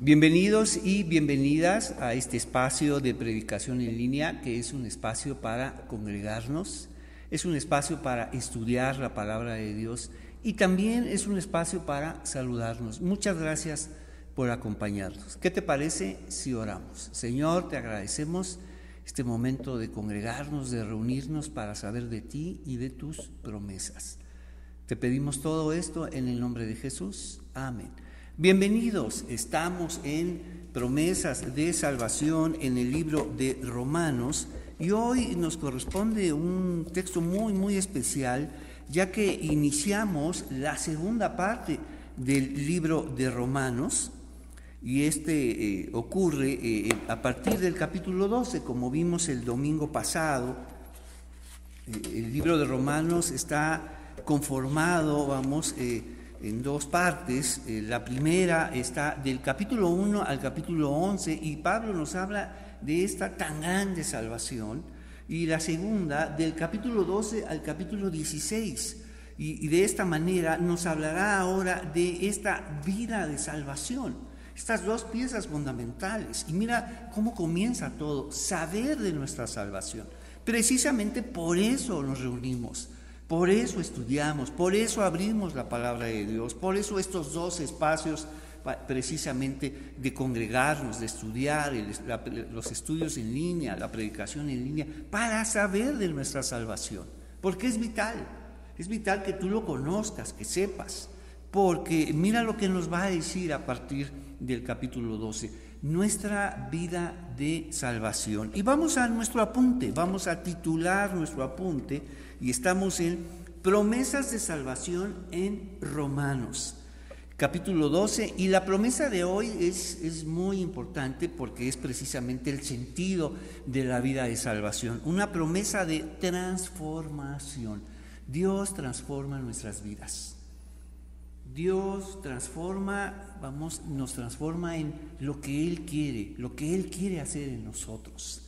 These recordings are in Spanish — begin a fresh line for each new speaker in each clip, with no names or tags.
Bienvenidos y bienvenidas a este espacio de predicación en línea, que es un espacio para congregarnos, es un espacio para estudiar la palabra de Dios y también es un espacio para saludarnos. Muchas gracias por acompañarnos. ¿Qué te parece si oramos? Señor, te agradecemos este momento de congregarnos, de reunirnos para saber de ti y de tus promesas. Te pedimos todo esto en el nombre de Jesús. Amén. Bienvenidos, estamos en promesas de salvación en el libro de Romanos y hoy nos corresponde un texto muy, muy especial, ya que iniciamos la segunda parte del libro de Romanos y este eh, ocurre eh, a partir del capítulo 12, como vimos el domingo pasado. Eh, el libro de Romanos está conformado, vamos, en dos partes. Eh, la primera está del capítulo 1 al capítulo 11 y Pablo nos habla de esta tan grande salvación. Y la segunda del capítulo 12 al capítulo 16. Y, y de esta manera nos hablará ahora de esta vida de salvación. Estas dos piezas fundamentales. Y mira cómo comienza todo. Saber de nuestra salvación. Precisamente por eso nos reunimos por eso estudiamos, por eso abrimos la palabra de Dios, por eso estos dos espacios precisamente de congregarnos, de estudiar los estudios en línea, la predicación en línea, para saber de nuestra salvación, porque es vital, es vital que tú lo conozcas, que sepas, porque mira lo que nos va a decir a partir del capítulo 12, nuestra vida de salvación. Y vamos a nuestro apunte, vamos a titular nuestro apunte y estamos en promesas de salvación en Romanos, capítulo 12. Y la promesa de hoy es, es muy importante porque es precisamente el sentido de la vida de salvación, una promesa de transformación. Dios transforma nuestras vidas. Dios transforma, vamos, nos transforma en lo que Él quiere, lo que Él quiere hacer en nosotros.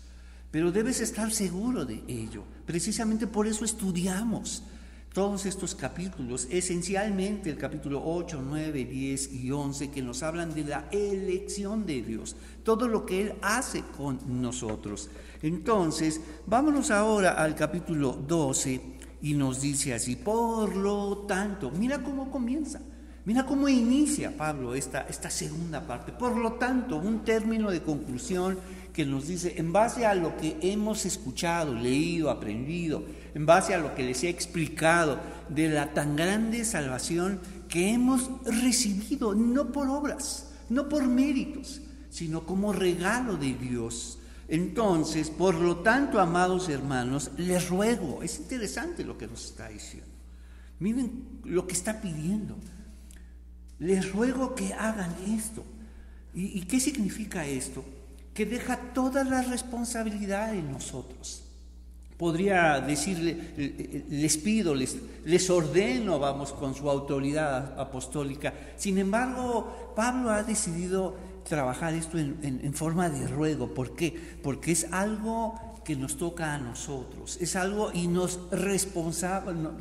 Pero debes estar seguro de ello. Precisamente por eso estudiamos todos estos capítulos, esencialmente el capítulo 8, 9, 10 y 11, que nos hablan de la elección de Dios, todo lo que Él hace con nosotros. Entonces, vámonos ahora al capítulo 12 y nos dice así, por lo tanto, mira cómo comienza. Mira cómo inicia Pablo esta, esta segunda parte. Por lo tanto, un término de conclusión que nos dice, en base a lo que hemos escuchado, leído, aprendido, en base a lo que les he explicado de la tan grande salvación que hemos recibido, no por obras, no por méritos, sino como regalo de Dios. Entonces, por lo tanto, amados hermanos, les ruego, es interesante lo que nos está diciendo. Miren lo que está pidiendo. Les ruego que hagan esto. ¿Y, y qué significa esto? Que deja toda la responsabilidad en nosotros. Podría decirle, les pido, les, les ordeno, vamos, con su autoridad apostólica. Sin embargo, Pablo ha decidido trabajar esto en, forma de ruego. ¿Por qué? Porque es algo que nos toca a nosotros, es algo y nos,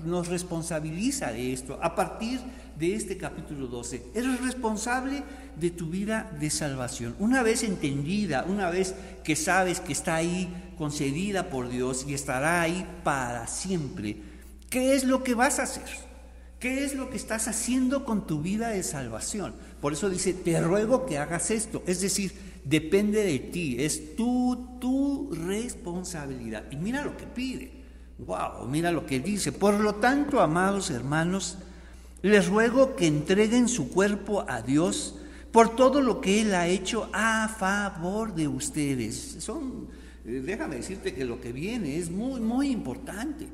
nos responsabiliza de esto. A partir de este capítulo 12, eres responsable de tu vida de salvación. Una vez entendida, una vez que sabes que está ahí concedida por Dios y estará ahí para siempre, ¿qué es lo que vas a hacer? ¿Qué es lo que estás haciendo con tu vida de salvación? Por eso dice, te ruego que hagas esto. Es decir, depende de ti, es tu, tu responsabilidad. Y mira lo que pide. Wow, mira lo que dice. Por lo tanto, amados hermanos, les ruego que entreguen su cuerpo a Dios por todo lo que Él ha hecho a favor de ustedes. Son, eh, déjame decirte que lo que viene es muy, muy importante.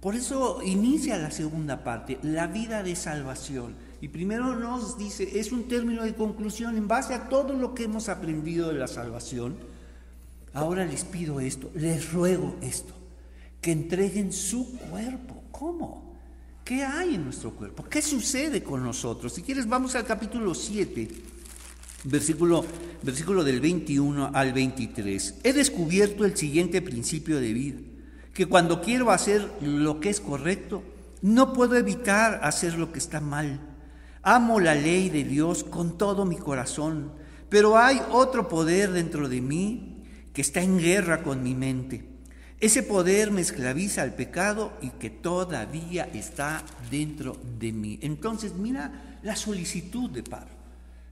Por eso inicia la segunda parte, la vida de salvación. Y primero nos dice, es un término de conclusión en base a todo lo que hemos aprendido de la salvación. Ahora les pido esto, les ruego esto, que entreguen su cuerpo. ¿Cómo? ¿Qué hay en nuestro cuerpo? ¿Qué sucede con nosotros? Si quieres, vamos al capítulo 7 Versículo, versículo del 21 al 23. He descubierto el siguiente principio de vida, que cuando quiero hacer lo que es correcto, no puedo evitar hacer lo que está mal. Amo la ley de Dios con todo mi corazón, Pero hay otro poder dentro de mí que está en guerra con mi mente. Ese poder me esclaviza al pecado y que todavía está dentro de mí. Entonces, mira la solicitud de Pablo.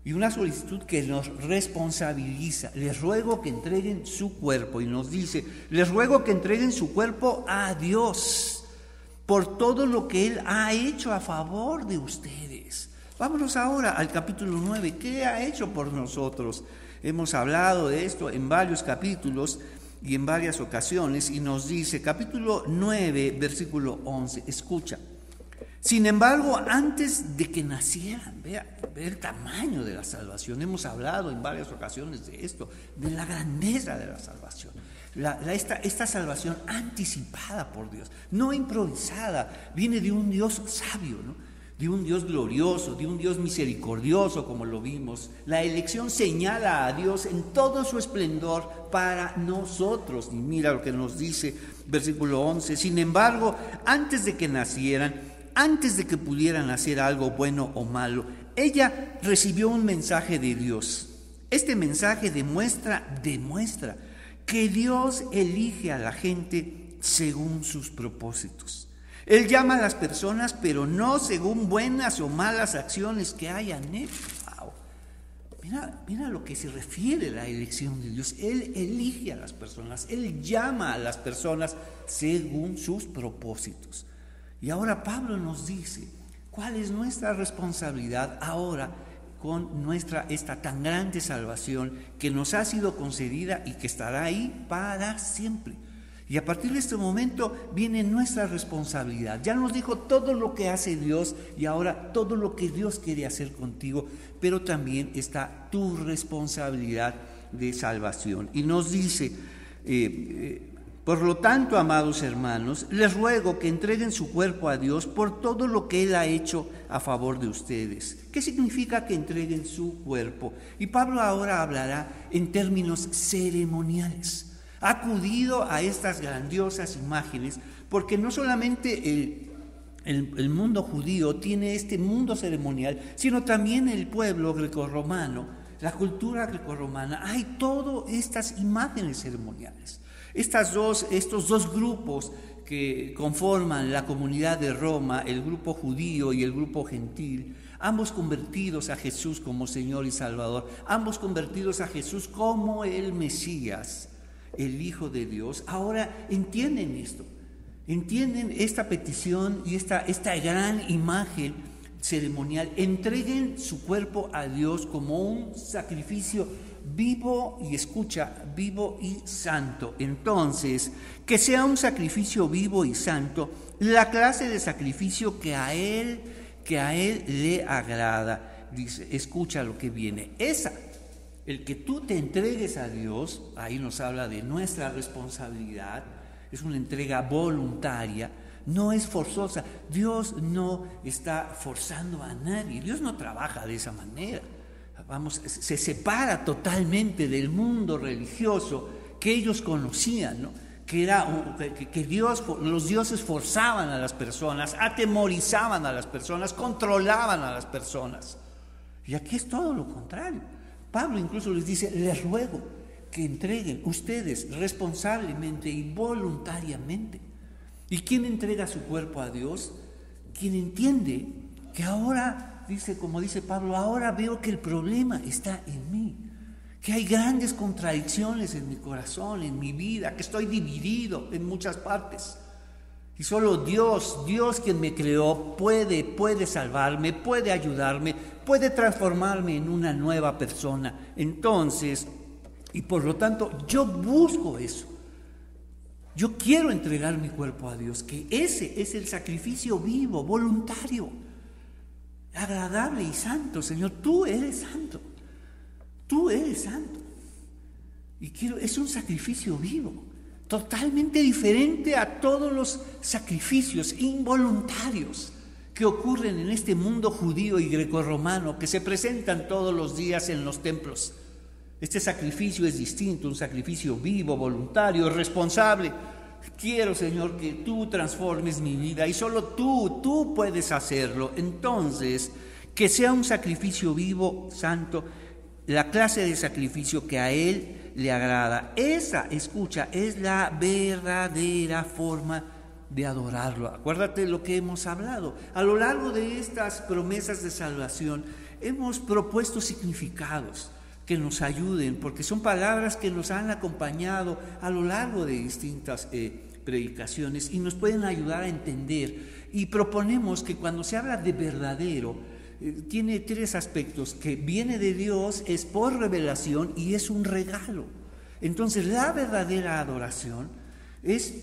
Y una solicitud que nos responsabiliza. Les ruego que entreguen su cuerpo. Y nos dice, les ruego que entreguen su cuerpo a Dios por todo lo que Él ha hecho a favor de ustedes. Vámonos ahora al capítulo 9. ¿Qué ha hecho por nosotros? Hemos hablado de esto en varios capítulos y en varias ocasiones y nos dice, capítulo 9, versículo 11, escucha. Sin embargo, antes de que nacieran, vea, el tamaño de la salvación, hemos hablado en varias ocasiones de esto, de la grandeza de la salvación. esta, esta salvación anticipada por Dios, no improvisada, viene de un Dios sabio, ¿no? De un Dios glorioso, de un Dios misericordioso, como lo vimos. La elección señala a Dios en todo su esplendor para nosotros. Y mira lo que nos dice versículo 11. Sin embargo, antes de que nacieran, antes de que pudieran hacer algo bueno o malo, ella recibió un mensaje de Dios. Este mensaje demuestra, demuestra que Dios elige a la gente según sus propósitos. Él llama a las personas, pero no según buenas o malas acciones que hayan hecho. Mira, mira lo que se refiere a la elección de Dios. Él elige a las personas, Él llama a las personas según sus propósitos. Y ahora Pablo nos dice cuál es nuestra responsabilidad ahora con nuestra esta tan grande salvación que nos ha sido concedida y que estará ahí para siempre. Y a partir de este momento viene nuestra responsabilidad. Ya nos dijo todo lo que hace Dios y ahora todo lo que Dios quiere hacer contigo, pero también está tu responsabilidad de salvación. Y nos dice, eh, eh, por lo tanto, amados hermanos, les ruego que entreguen su cuerpo a Dios por todo lo que Él ha hecho a favor de ustedes. ¿Qué significa que entreguen su cuerpo? Y Pablo ahora hablará en términos ceremoniales acudido a estas grandiosas imágenes porque no solamente el, el, mundo judío tiene este mundo ceremonial, sino también el pueblo grecorromano, la cultura grecorromana, hay todas estas imágenes ceremoniales. Estas dos, estos dos grupos que conforman la comunidad de Roma, el grupo judío y el grupo gentil, ambos convertidos a Jesús como Señor y Salvador, ambos convertidos a Jesús como el Mesías el Hijo de Dios, ahora entienden esto, entienden esta petición y esta, esta gran imagen ceremonial, entreguen su cuerpo a Dios como un sacrificio vivo y escucha, vivo y santo. Entonces, que sea un sacrificio vivo y santo, la clase de sacrificio que a Él, que a Él le agrada. Dice, escucha lo que viene. Esa el que tú te entregues a Dios, ahí nos habla de nuestra responsabilidad, es una entrega voluntaria, no es forzosa. Dios no está forzando a nadie, Dios no trabaja de esa manera. Vamos, se separa totalmente del mundo religioso que ellos conocían, ¿no? que, era, que, Dios, los dioses forzaban a las personas, atemorizaban a las personas, controlaban a las personas. Y aquí es todo lo contrario. Pablo incluso les dice, les ruego que entreguen ustedes responsablemente y voluntariamente. ¿Y quién entrega su cuerpo a Dios? Quien entiende que ahora, dice, como dice Pablo, ahora veo que el problema está en mí, que hay grandes contradicciones en mi corazón, en mi vida, que estoy dividido en muchas partes. Y solo Dios, Dios quien me creó, puede, puede salvarme, puede ayudarme, puede transformarme en una nueva persona. Entonces, y por lo tanto, yo busco eso. Yo quiero entregar mi cuerpo a Dios, que ese es el sacrificio vivo, voluntario, agradable y santo. Señor, tú eres santo. Tú eres santo. Y quiero, es un sacrificio vivo totalmente diferente a todos los sacrificios involuntarios que ocurren en este mundo judío y grecorromano que se presentan todos los días en los templos. Este sacrificio es distinto, un sacrificio vivo, voluntario, responsable. Quiero, Señor, que tú transformes mi vida y solo tú, tú puedes hacerlo. Entonces, que sea un sacrificio vivo, santo, la clase de sacrificio que a Él le agrada. Esa, escucha, es la verdadera forma de adorarlo. Acuérdate lo que hemos hablado. A lo largo de estas promesas de salvación hemos propuesto significados que nos ayuden, porque son palabras que nos han acompañado a lo largo de distintas eh, predicaciones y nos pueden ayudar a entender. Y proponemos que cuando se habla de verdadero, tiene tres aspectos, que viene de Dios, es por revelación y es un regalo. Entonces la verdadera adoración es,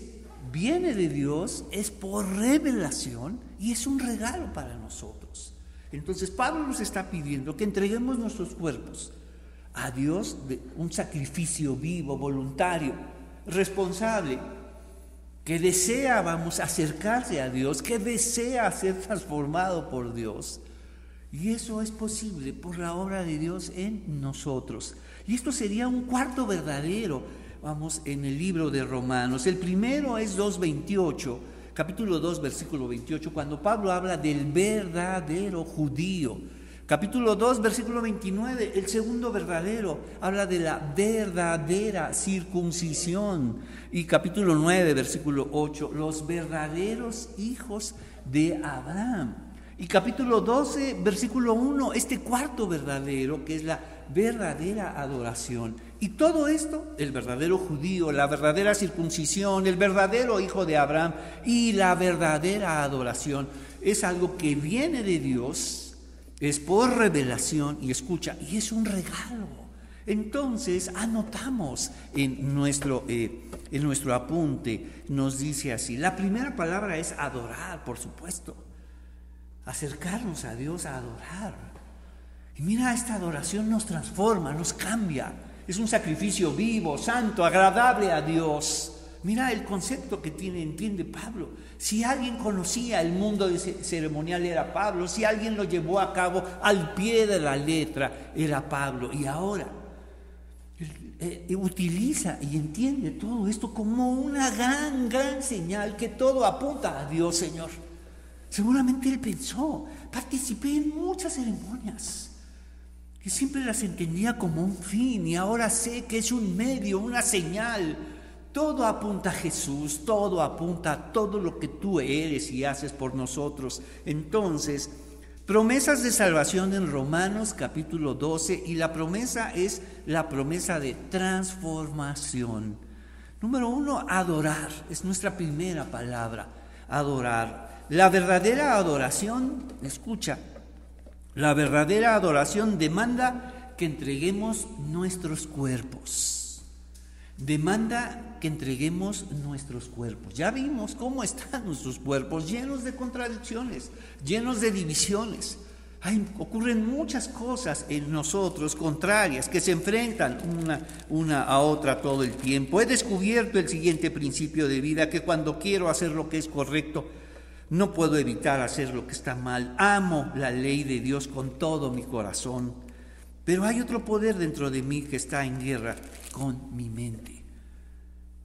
viene de Dios, es por revelación y es un regalo para nosotros. Entonces Pablo nos está pidiendo que entreguemos nuestros cuerpos a Dios de un sacrificio vivo, voluntario, responsable, que desea, vamos, acercarse a Dios, que desea ser transformado por Dios. Y eso es posible por la obra de Dios en nosotros. Y esto sería un cuarto verdadero, vamos, en el libro de Romanos. El primero es 2.28, capítulo 2, versículo 28, cuando Pablo habla del verdadero judío. Capítulo 2, versículo 29, el segundo verdadero, habla de la verdadera circuncisión. Y capítulo 9, versículo 8, los verdaderos hijos de Abraham. Y capítulo 12, versículo 1, este cuarto verdadero, que es la verdadera adoración. Y todo esto, el verdadero judío, la verdadera circuncisión, el verdadero hijo de Abraham y la verdadera adoración, es algo que viene de Dios es por revelación y escucha, y es un regalo. Entonces anotamos en nuestro, eh, en nuestro apunte, nos dice así, la primera palabra es adorar, por supuesto, acercarnos a Dios a adorar. Y mira, esta adoración nos transforma, nos cambia, es un sacrificio vivo, santo, agradable a Dios. Mira el concepto que tiene, entiende Pablo. Si alguien conocía el mundo ceremonial era Pablo, si alguien lo llevó a cabo al pie de la letra era Pablo. Y ahora eh, utiliza y entiende todo esto como una gran, gran señal que todo apunta a Dios, Señor. Seguramente él pensó, participé en muchas ceremonias y siempre las entendía como un fin y ahora sé que es un medio, una señal todo apunta a Jesús, todo apunta a todo lo que tú eres y haces por nosotros. Entonces, promesas de salvación en Romanos capítulo 12 y la promesa es la promesa de transformación. Número uno, adorar, es nuestra primera palabra, adorar. La verdadera adoración, escucha, la verdadera adoración demanda que entreguemos nuestros cuerpos demanda que entreguemos nuestros cuerpos. Ya vimos cómo están nuestros cuerpos, llenos de contradicciones, llenos de divisiones. Ocurren muchas cosas en nosotros contrarias que se enfrentan una, una a otra todo el tiempo. He descubierto el siguiente principio de vida, que cuando quiero hacer lo que es correcto, no puedo evitar hacer lo que está mal. Amo la ley de Dios con todo mi corazón. Pero hay otro poder dentro de mí que está en guerra con mi mente.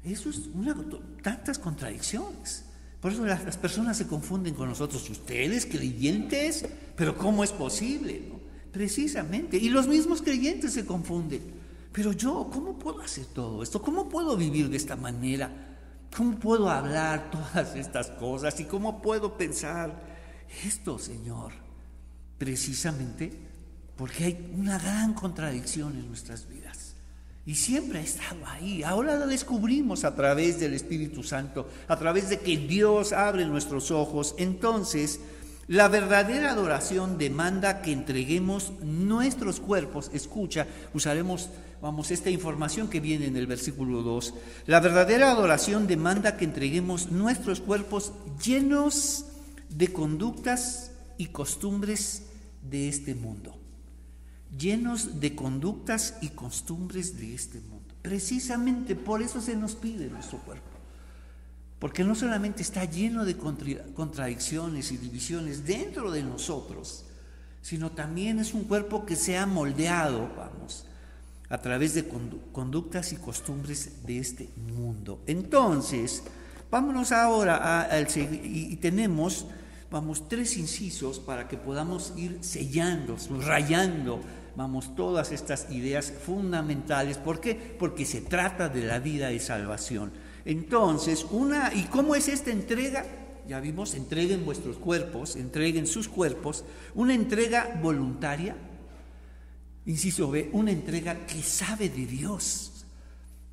Eso es una, tantas contradicciones. Por eso las, personas se confunden con nosotros. Ustedes creyentes, pero ¿cómo es posible? Precisamente. Y los mismos creyentes se confunden. Pero yo, ¿cómo puedo hacer todo esto? ¿Cómo puedo vivir de esta manera? ¿Cómo puedo hablar todas estas cosas? ¿Y cómo puedo pensar esto, Señor? Precisamente porque hay una gran contradicción en nuestras vidas. Y siempre ha estado ahí. Ahora la descubrimos a través del Espíritu Santo, a través de que Dios abre nuestros ojos. Entonces, la verdadera adoración demanda que entreguemos nuestros cuerpos. Escucha, usaremos, vamos, esta información que viene en el versículo 2. La verdadera adoración demanda que entreguemos nuestros cuerpos llenos de conductas y costumbres de este mundo llenos de conductas y costumbres de este mundo. Precisamente por eso se nos pide nuestro cuerpo. Porque no solamente está lleno de contradicciones y divisiones dentro de nosotros, sino también es un cuerpo que se ha moldeado, vamos, a través de conductas y costumbres de este mundo. Entonces, vámonos ahora a, y tenemos, vamos, tres incisos para que podamos ir sellando, rayando vamos, todas estas ideas fundamentales. ¿Por qué? Porque se trata de la vida de salvación. Entonces, una, ¿y cómo es esta entrega? Ya vimos, entreguen vuestros cuerpos, entreguen sus cuerpos, una entrega voluntaria, inciso B, una entrega que sabe de Dios.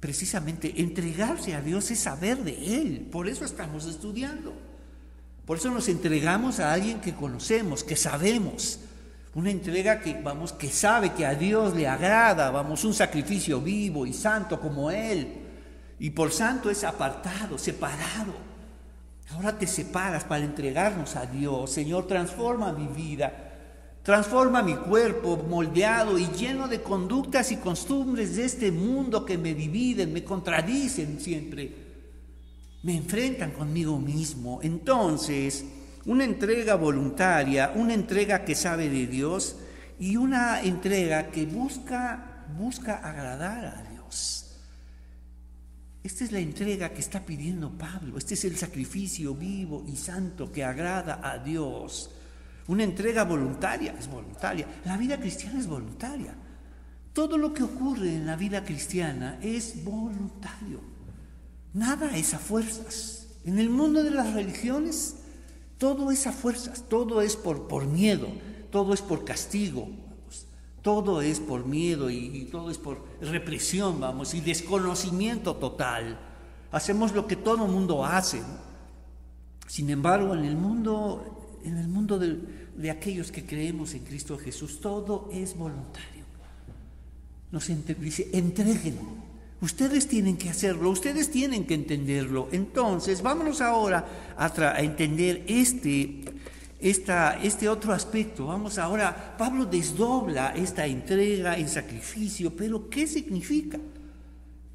Precisamente entregarse a Dios es saber de Él, por eso estamos estudiando. Por eso nos entregamos a alguien que conocemos, que sabemos. Una entrega que, vamos, que sabe que a Dios le agrada, vamos, un sacrificio vivo y santo como Él. Y por santo es apartado, separado. Ahora te separas para entregarnos a Dios. Señor, transforma mi vida. Transforma mi cuerpo moldeado y lleno de conductas y costumbres de este mundo que me dividen, me contradicen siempre me enfrentan conmigo mismo. Entonces, una entrega voluntaria, una entrega que sabe de Dios y una entrega que busca, busca agradar a Dios. Esta es la entrega que está pidiendo Pablo. Este es el sacrificio vivo y santo que agrada a Dios. Una entrega voluntaria, es voluntaria. La vida cristiana es voluntaria. Todo lo que ocurre en la vida cristiana es voluntario. Nada es a fuerzas. En el mundo de las religiones, todo es a fuerzas, todo es por, por miedo, todo es por castigo, todo es por miedo y, todo es por represión, vamos, y desconocimiento total. Hacemos lo que todo mundo hace. Sin embargo, en el mundo, en el mundo de, aquellos que creemos en Cristo Jesús, todo es voluntario. Nos dice, entreguen Ustedes tienen que hacerlo, ustedes tienen que entenderlo. Entonces, vámonos ahora a, entender este, esta, este otro aspecto. Vamos ahora, Pablo desdobla esta entrega en sacrificio, pero ¿qué significa?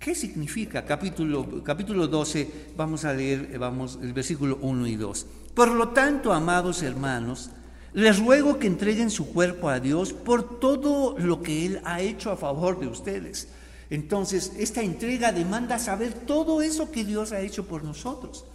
¿Qué significa? Capítulo, capítulo 12, vamos a leer vamos, el versículo 1 y 2. Por lo tanto, amados hermanos, les ruego que entreguen su cuerpo a Dios por todo lo que Él ha hecho a favor de ustedes entonces, esta entrega demanda saber todo eso que Dios ha hecho por nosotros.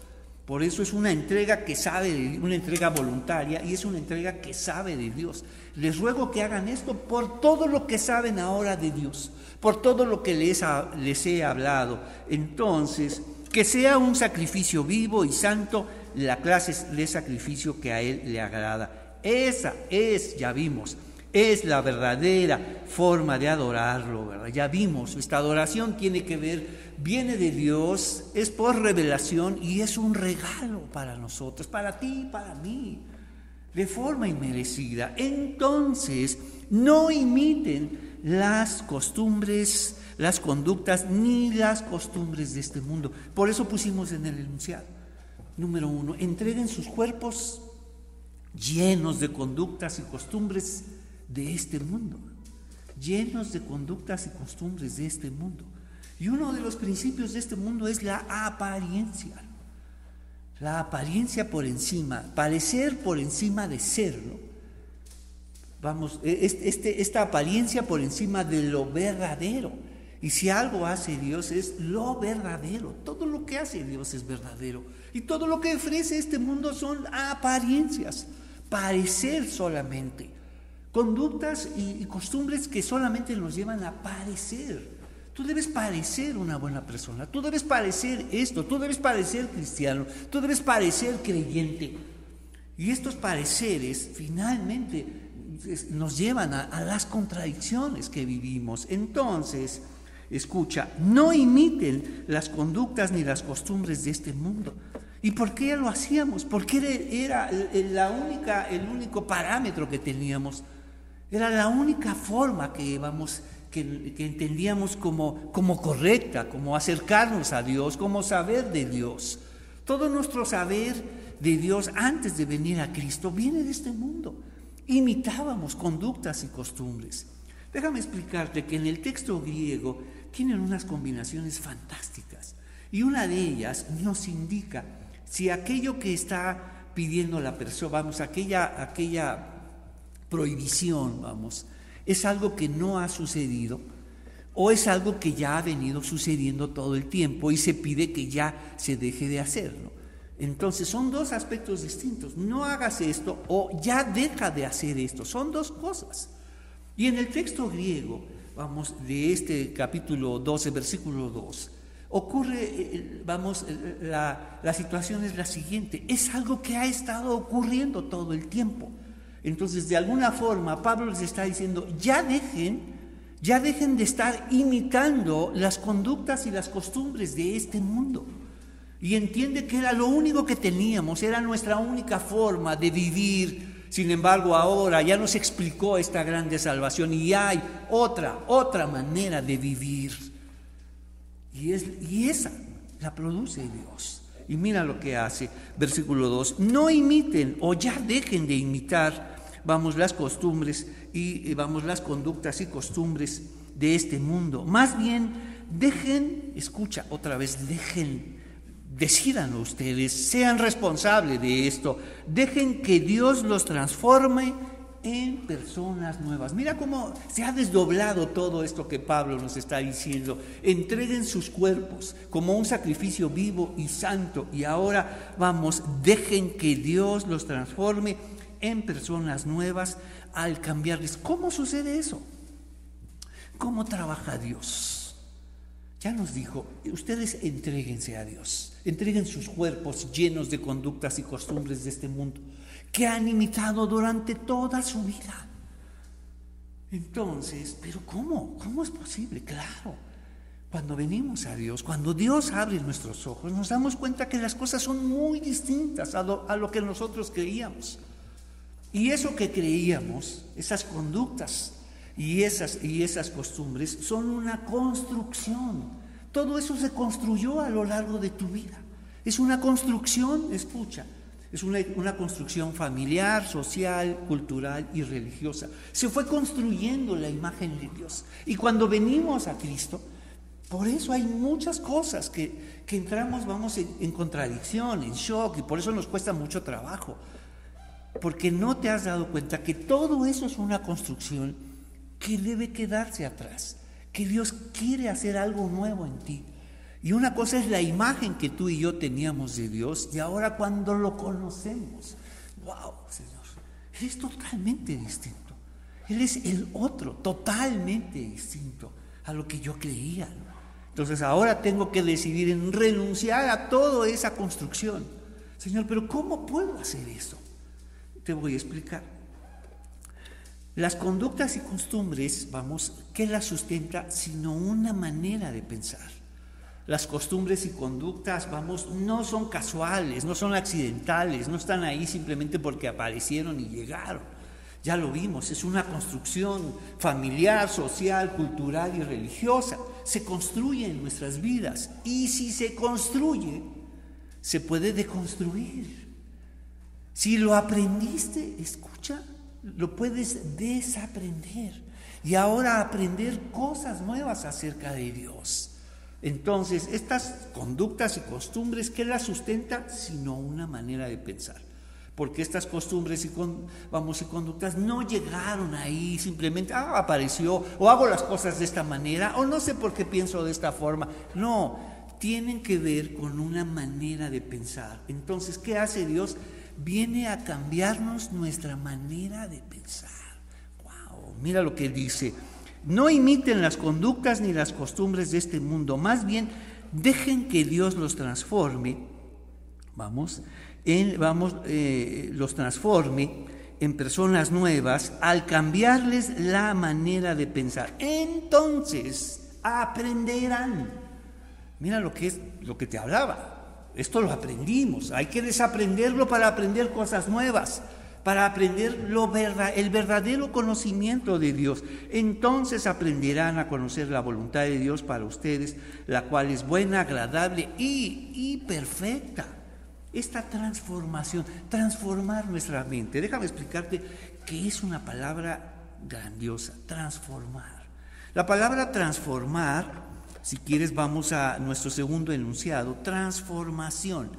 Por eso es una entrega que sabe, una entrega voluntaria y es una entrega que sabe de Dios. Les ruego que hagan esto por todo lo que saben ahora de Dios, por todo lo que les, he hablado. Entonces, que sea un sacrificio vivo y santo, la clase de sacrificio que a Él le agrada. Esa es, ya vimos, es la verdadera forma de adorarlo, ¿verdad? Ya vimos, esta adoración tiene que ver, viene de Dios, es por revelación y es un regalo para nosotros, para ti, para mí, de forma inmerecida. Entonces, no imiten las costumbres, las conductas ni las costumbres de este mundo. Por eso pusimos en el enunciado. Número uno, entreguen sus cuerpos llenos de conductas y costumbres de este mundo, llenos de conductas y costumbres de este mundo. Y uno de los principios de este mundo es la apariencia. La apariencia por encima, parecer por encima de serlo. Vamos, e, este, esta apariencia por encima de lo verdadero. Y si algo hace Dios es lo verdadero. Todo lo que hace Dios es verdadero. Y todo lo que ofrece este mundo son apariencias. Parecer solamente conductas y, costumbres que solamente nos llevan a parecer. Tú debes parecer una buena persona, tú debes parecer esto, tú debes parecer cristiano, tú debes parecer creyente. Y estos pareceres finalmente nos llevan a, a, las contradicciones que vivimos. Entonces, escucha, no imiten las conductas ni las costumbres de este mundo. ¿Y por qué lo hacíamos? Porque era, la única, el único parámetro que teníamos era la única forma que, vamos, que, entendíamos como, como correcta, como acercarnos a Dios, como saber de Dios. Todo nuestro saber de Dios antes de venir a Cristo viene de este mundo. Imitábamos conductas y costumbres. Déjame explicarte que en el texto griego tienen unas combinaciones fantásticas y una de ellas nos indica si aquello que está pidiendo la persona, vamos, aquella, aquella prohibición, vamos, es algo que no ha sucedido o es algo que ya ha venido sucediendo todo el tiempo y se pide que ya se deje de hacerlo. Entonces son dos aspectos distintos. No hagas esto o ya deja de hacer esto. Son dos cosas. Y en el texto griego, vamos, de este capítulo 12, versículo 2, ocurre, eh, vamos, la, la situación es la siguiente, es algo que ha estado ocurriendo todo el tiempo. Entonces, de alguna forma, Pablo les está diciendo, ya dejen, ya dejen de estar imitando las conductas y las costumbres de este mundo. Y entiende que era lo único que teníamos, era nuestra única forma de vivir. Sin embargo, ahora ya nos explicó esta grande salvación y hay otra, otra manera de vivir. Y, es, y esa la produce Dios. Y mira lo que hace, versículo 2, no imiten o ya dejen de imitar vamos, las costumbres y vamos, las conductas y costumbres de este mundo. Más bien, dejen, escucha otra vez, dejen, decidan ustedes, sean responsables de esto, dejen que Dios los transforme en personas nuevas. Mira cómo se ha desdoblado todo esto que Pablo nos está diciendo. Entreguen sus cuerpos como un sacrificio vivo y santo. Y ahora vamos, dejen que Dios los transforme en personas nuevas al cambiarles. ¿Cómo sucede eso? ¿Cómo trabaja Dios? Ya nos dijo, ustedes entréguense a Dios, entreguen sus cuerpos llenos de conductas y costumbres de este mundo que han imitado durante toda su vida. Entonces, pero ¿cómo? ¿Cómo es posible? Claro. Cuando venimos a Dios, cuando Dios abre nuestros ojos, nos damos cuenta que las cosas son muy distintas a lo, a lo que nosotros creíamos. Y eso que creíamos, esas conductas y esas, y esas costumbres, son una construcción. Todo eso se construyó a lo largo de tu vida. Es una construcción, escucha, es una, construcción familiar, social, cultural y religiosa. Se fue construyendo la imagen de Dios. Y cuando venimos a Cristo, por eso hay muchas cosas que, que entramos, vamos en, en contradicción, en shock, y por eso nos cuesta mucho trabajo porque no te has dado cuenta que todo eso es una construcción que debe quedarse atrás, que Dios quiere hacer algo nuevo en ti. Y una cosa es la imagen que tú y yo teníamos de Dios y ahora cuando lo conocemos, wow, Señor, Él es totalmente distinto. Él es el otro, totalmente distinto a lo que yo creía. Entonces ahora tengo que decidir en renunciar a toda esa construcción. Señor, pero ¿cómo puedo hacer eso? Te voy a explicar. Las conductas y costumbres, vamos, ¿qué las sustenta? Sino una manera de pensar. Las costumbres y conductas, vamos, no son casuales, no son accidentales, no están ahí simplemente porque aparecieron y llegaron. Ya lo vimos, es una construcción familiar, social, cultural y religiosa. Se construye en nuestras vidas y si se construye, se puede deconstruir. Si lo aprendiste, escucha, lo puedes desaprender y ahora aprender cosas nuevas acerca de Dios. Entonces, estas conductas y costumbres, ¿qué las sustenta? Sino una manera de pensar. Porque estas costumbres y, vamos, y conductas no llegaron ahí simplemente, ah, apareció, o hago las cosas de esta manera, o no sé por qué pienso de esta forma. No, tienen que ver con una manera de pensar. Entonces, ¿qué hace Dios? Viene a cambiarnos nuestra manera de pensar. Wow, mira lo que dice. No imiten las conductas ni las costumbres de este mundo, más bien dejen que Dios los transforme. Vamos, en, vamos, eh, los transforme en personas nuevas al cambiarles la manera de pensar. Entonces aprenderán. Mira lo que es lo que te hablaba. Esto lo aprendimos, hay que desaprenderlo para aprender cosas nuevas, para aprender lo verdad, el verdadero conocimiento de Dios. Entonces aprenderán a conocer la voluntad de Dios para ustedes, la cual es buena, agradable y, y perfecta. Esta transformación, transformar nuestra mente. Déjame explicarte que es una palabra grandiosa, transformar. La palabra transformar si quieres, vamos a nuestro segundo enunciado, transformación.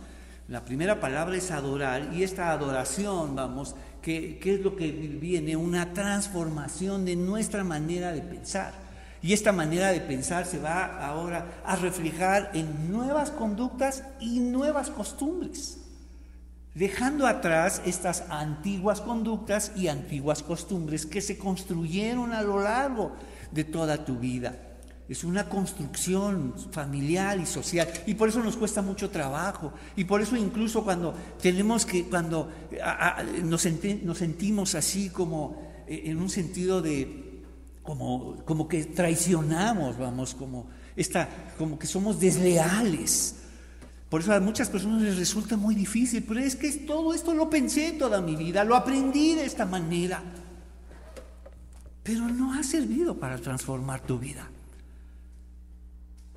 La primera palabra es adorar y esta adoración, vamos, ¿qué, es lo que viene? Una transformación de nuestra manera de pensar. Y esta manera de pensar se va ahora a reflejar en nuevas conductas y nuevas costumbres. dejando atrás estas antiguas conductas y antiguas costumbres que se construyeron a lo largo de toda tu vida. Es una construcción familiar y social. Y por eso nos cuesta mucho trabajo. Y por eso incluso cuando tenemos que cuando nos, sentimos así como eh, en un sentido de como, como que traicionamos, vamos, como esta, como que somos desleales. Por eso a muchas personas les resulta muy difícil, pero es que todo esto lo pensé toda mi vida, lo aprendí de esta manera, pero no ha servido para transformar tu vida.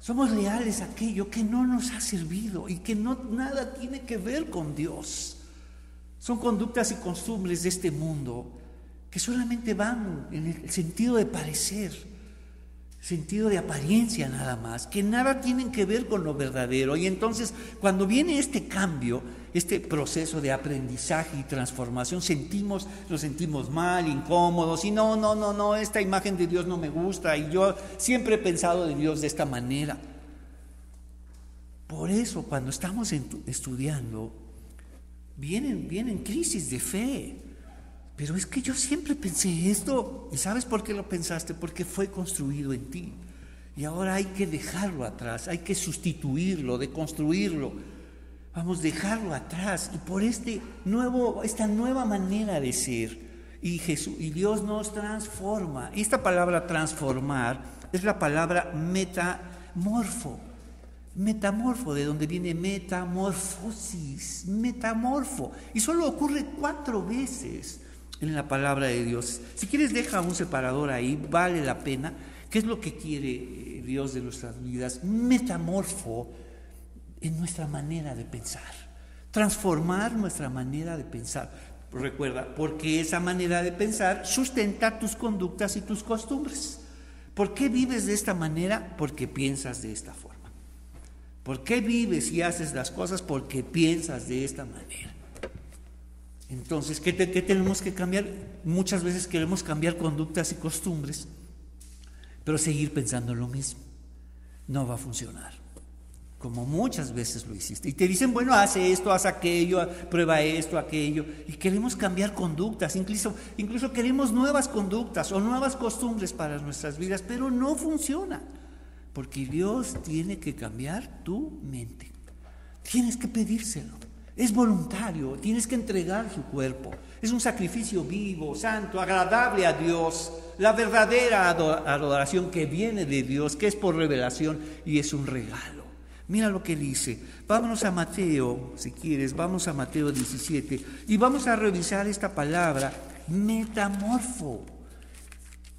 Somos leales a aquello que no nos ha servido y que no nada tiene que ver con Dios. Son conductas y costumbres de este mundo que solamente van en el sentido de parecer sentido de apariencia nada más, que nada tienen que ver con lo verdadero. Y entonces, cuando viene este cambio, este proceso de aprendizaje y transformación, sentimos, nos sentimos mal, incómodos, y no, no, no, no, esta imagen de Dios no me gusta, y yo siempre he pensado de Dios de esta manera. Por eso, cuando estamos estudiando, vienen, vienen crisis de fe. Pero es que yo siempre pensé esto. ¿Y sabes por qué lo pensaste? Porque fue construido en ti. Y ahora hay que dejarlo atrás, hay que sustituirlo, deconstruirlo. Vamos, dejarlo atrás. Y por este nuevo, esta nueva manera de ser. Y, Jesús, y Dios nos transforma. Esta palabra transformar es la palabra metamorfo. Metamorfo, de donde viene metamorfosis, metamorfo. Y solo ocurre cuatro veces en la palabra de Dios. Si quieres, deja un separador ahí, vale la pena. ¿Qué es lo que quiere eh, Dios de nuestras vidas? Metamorfo en nuestra manera de pensar, transformar nuestra manera de pensar. Recuerda, porque esa manera de pensar sustenta tus conductas y tus costumbres. ¿Por qué vives de esta manera? Porque piensas de esta forma. ¿Por qué vives y haces las cosas? Porque piensas de esta manera. Entonces, ¿qué, tenemos que cambiar? Muchas veces queremos cambiar conductas y costumbres, pero seguir pensando lo mismo. No va a funcionar, como muchas veces lo hiciste. Y te dicen, bueno, hace esto, haz aquello, prueba esto, aquello. Y queremos cambiar conductas, incluso, incluso queremos nuevas conductas o nuevas costumbres para nuestras vidas, pero no funciona, porque Dios tiene que cambiar tu mente. Tienes que pedírselo. Es voluntario, tienes que entregar su cuerpo. Es un sacrificio vivo, santo, agradable a Dios. La verdadera adoración que viene de Dios, que es por revelación y es un regalo. Mira lo que dice. Vámonos a Mateo, si quieres, vamos a Mateo 17 y vamos a revisar esta palabra, metamorfo.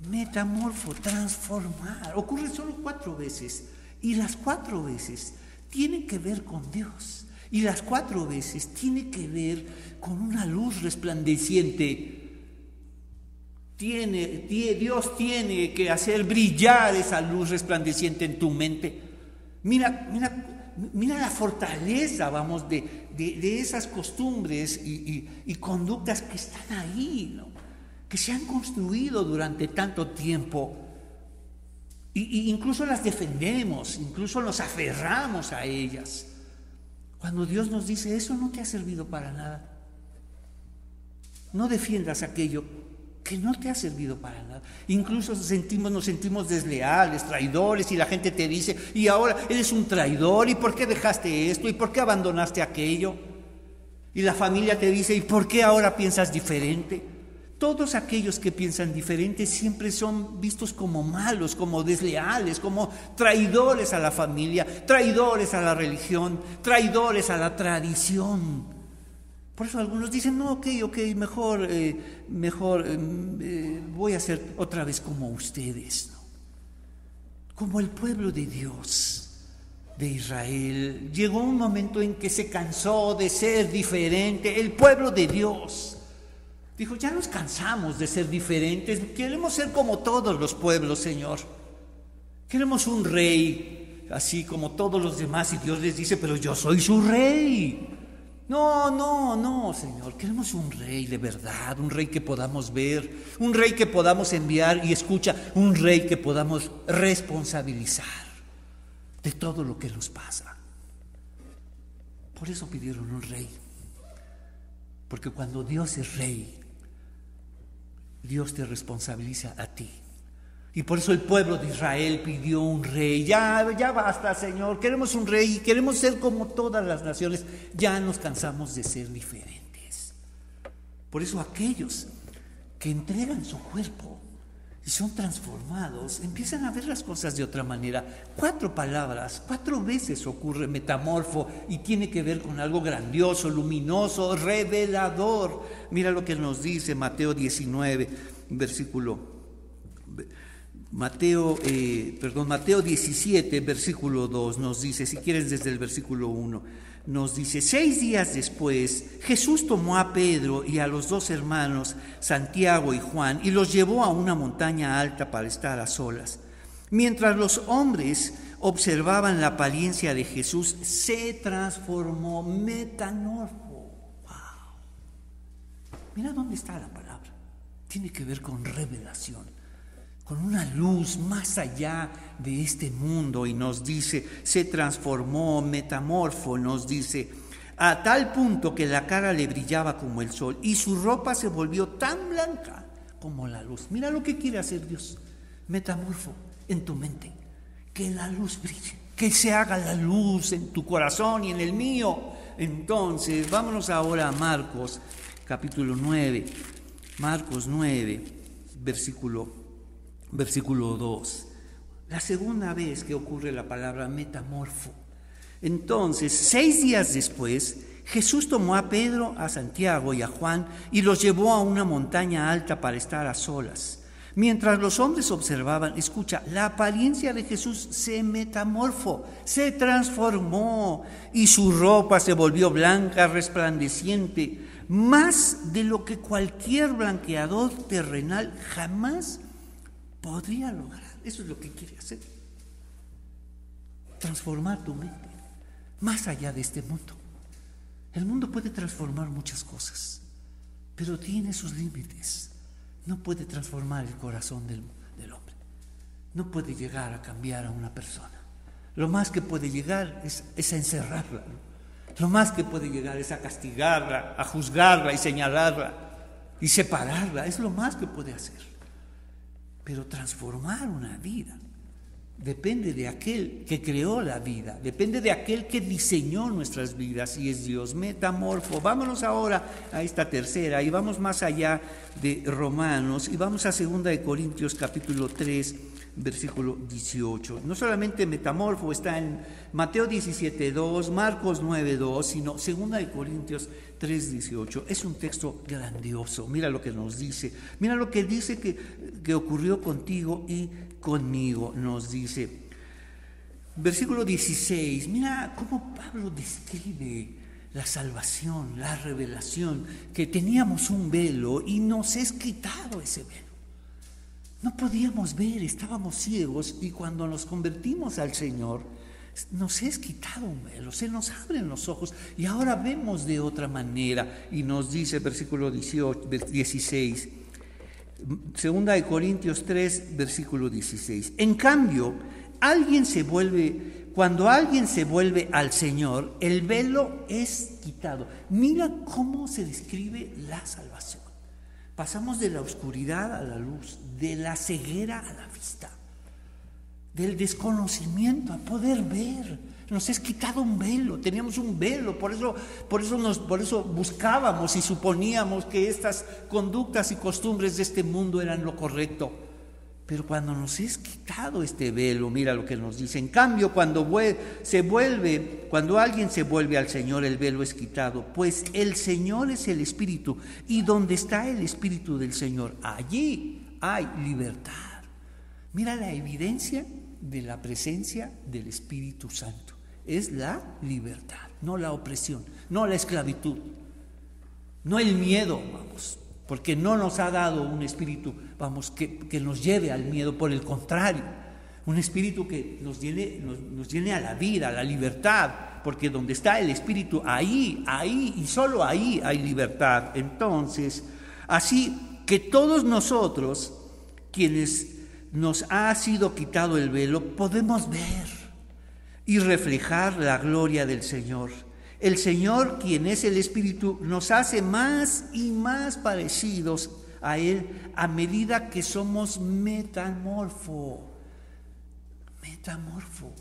Metamorfo, transformar. Ocurre solo cuatro veces y las cuatro veces tienen que ver con Dios. Y las cuatro veces tiene que ver con una luz resplandeciente. Tiene, Dios tiene que hacer brillar esa luz resplandeciente en tu mente. Mira, mira, mira la fortaleza, vamos, de, de, esas costumbres y, conductas que están ahí, que se han construido durante tanto tiempo. Y, incluso las defendemos, incluso nos aferramos a ellas. Cuando Dios nos dice, eso no te ha servido para nada. No defiendas aquello que no te ha servido para nada. Incluso sentimos, nos sentimos desleales, traidores, y la gente te dice, y ahora eres un traidor, ¿y por qué dejaste esto? ¿Y por qué abandonaste aquello? Y la familia te dice, ¿y por qué ahora piensas diferente? Todos aquellos que piensan diferente siempre son vistos como malos, como desleales, como traidores a la familia, traidores a la religión, traidores a la tradición. Por eso algunos dicen, no, ok, ok, mejor, eh, mejor em, eh, voy a ser otra vez como ustedes, como el pueblo de Dios de Israel. Llegó un momento en que se cansó de ser diferente, el pueblo de Dios. Dijo, ya nos cansamos de ser diferentes, queremos ser como todos los pueblos, Señor. Queremos un rey, así como todos los demás, y Dios les dice, pero yo soy su rey. No, no, no, Señor, queremos un rey de verdad, un rey que podamos ver, un rey que podamos enviar y escucha, un rey que podamos responsabilizar de todo lo que nos pasa. Por eso pidieron un rey. Porque cuando Dios es rey, Dios te responsabiliza a ti. Y por eso el pueblo de Israel pidió un rey. Ya, ya basta, Señor. Queremos un rey y queremos ser como todas las naciones. Ya nos cansamos de ser diferentes. Por eso aquellos que entregan su cuerpo y son transformados, empiezan a ver las cosas de otra manera. Cuatro palabras, cuatro veces ocurre metamorfo y tiene que ver con algo grandioso, luminoso, revelador. Mira lo que nos dice Mateo 19, versículo Mateo, eh, perdón, Mateo 17, versículo 2 nos dice, si quieres desde el versículo 1, nos dice, seis días después Jesús tomó a Pedro y a los dos hermanos, Santiago y Juan, y los llevó a una montaña alta para estar a solas. Mientras los hombres observaban la apariencia de Jesús, se transformó metamorfo. Wow. Mira dónde está la palabra. Tiene que ver con revelación con una luz más allá de este mundo y nos dice, se transformó, metamorfo, nos dice, a tal punto que la cara le brillaba como el sol y su ropa se volvió tan blanca como la luz. Mira lo que quiere hacer Dios, metamorfo en tu mente, que la luz brille, que se haga la luz en tu corazón y en el mío. Entonces, vámonos ahora a Marcos capítulo 9, Marcos 9, versículo versículo 2. La segunda vez que ocurre la palabra metamorfo. Entonces, seis días después, Jesús tomó a Pedro, a Santiago y a Juan y los llevó a una montaña alta para estar a solas. Mientras los hombres observaban, escucha, la apariencia de Jesús se metamorfó, se transformó y su ropa se volvió blanca, resplandeciente, más de lo que cualquier blanqueador terrenal jamás podría lograr. Eso es lo que quiere hacer. Transformar tu mente más allá de este mundo. El mundo puede transformar muchas cosas, pero tiene sus límites. No puede transformar el corazón del, hombre. No puede llegar a cambiar a una persona. Lo más que puede llegar es, a encerrarla. Lo más que puede llegar es a castigarla, a juzgarla y señalarla y separarla. Es lo más que puede hacer. Pero transformar una vida depende de aquel que creó la vida, depende de aquel que diseñó nuestras vidas y es Dios metamorfo. Vámonos ahora a esta tercera y vamos más allá de Romanos y vamos a segunda de Corintios capítulo 3 versículo 18. No solamente metamorfo está en Mateo 17, 2, Marcos 9, 2, sino segunda de Corintios 3, 18. Es un texto grandioso. Mira lo que nos dice. Mira lo que dice que ocurrió contigo y conmigo, nos dice. Versículo 16, mira cómo Pablo describe la salvación, la revelación, que teníamos un velo y nos es quitado ese velo. No podíamos ver, estábamos ciegos y cuando nos convertimos al Señor, nos es quitado un velo, se nos abren los ojos y ahora vemos de otra manera. Y nos dice versículo 18, 16, segunda de Corintios 3, versículo 16. En cambio, alguien se vuelve, cuando alguien se vuelve al Señor, el velo es quitado. Mira cómo se describe la salvación. Pasamos de la oscuridad a la luz, de la ceguera a la vista, del desconocimiento a poder ver. Nos es quitado un velo, teníamos un velo, por eso, por eso, nos, por eso buscábamos y suponíamos que estas conductas y costumbres de este mundo eran lo correcto. Pero cuando nos es quitado este velo, mira lo que nos dice. En cambio, cuando se vuelve, cuando alguien se vuelve al Señor, el velo es quitado, pues el Señor es el Espíritu. Y donde está el Espíritu del Señor, allí hay libertad. Mira la evidencia de la presencia del Espíritu Santo. Es la libertad, no la opresión, no la esclavitud, no el miedo, vamos porque no nos ha dado un espíritu, vamos, que, nos lleve al miedo, por el contrario, un espíritu que nos llene, nos, llene a la vida, a la libertad, porque donde está el espíritu, ahí, ahí y solo ahí hay libertad. Entonces, así que todos nosotros, quienes nos ha sido quitado el velo, podemos ver y reflejar la gloria del Señor El Señor, quien es el Espíritu, nos hace más y más parecidos a Él a medida que somos metamorfo. Metamorfo.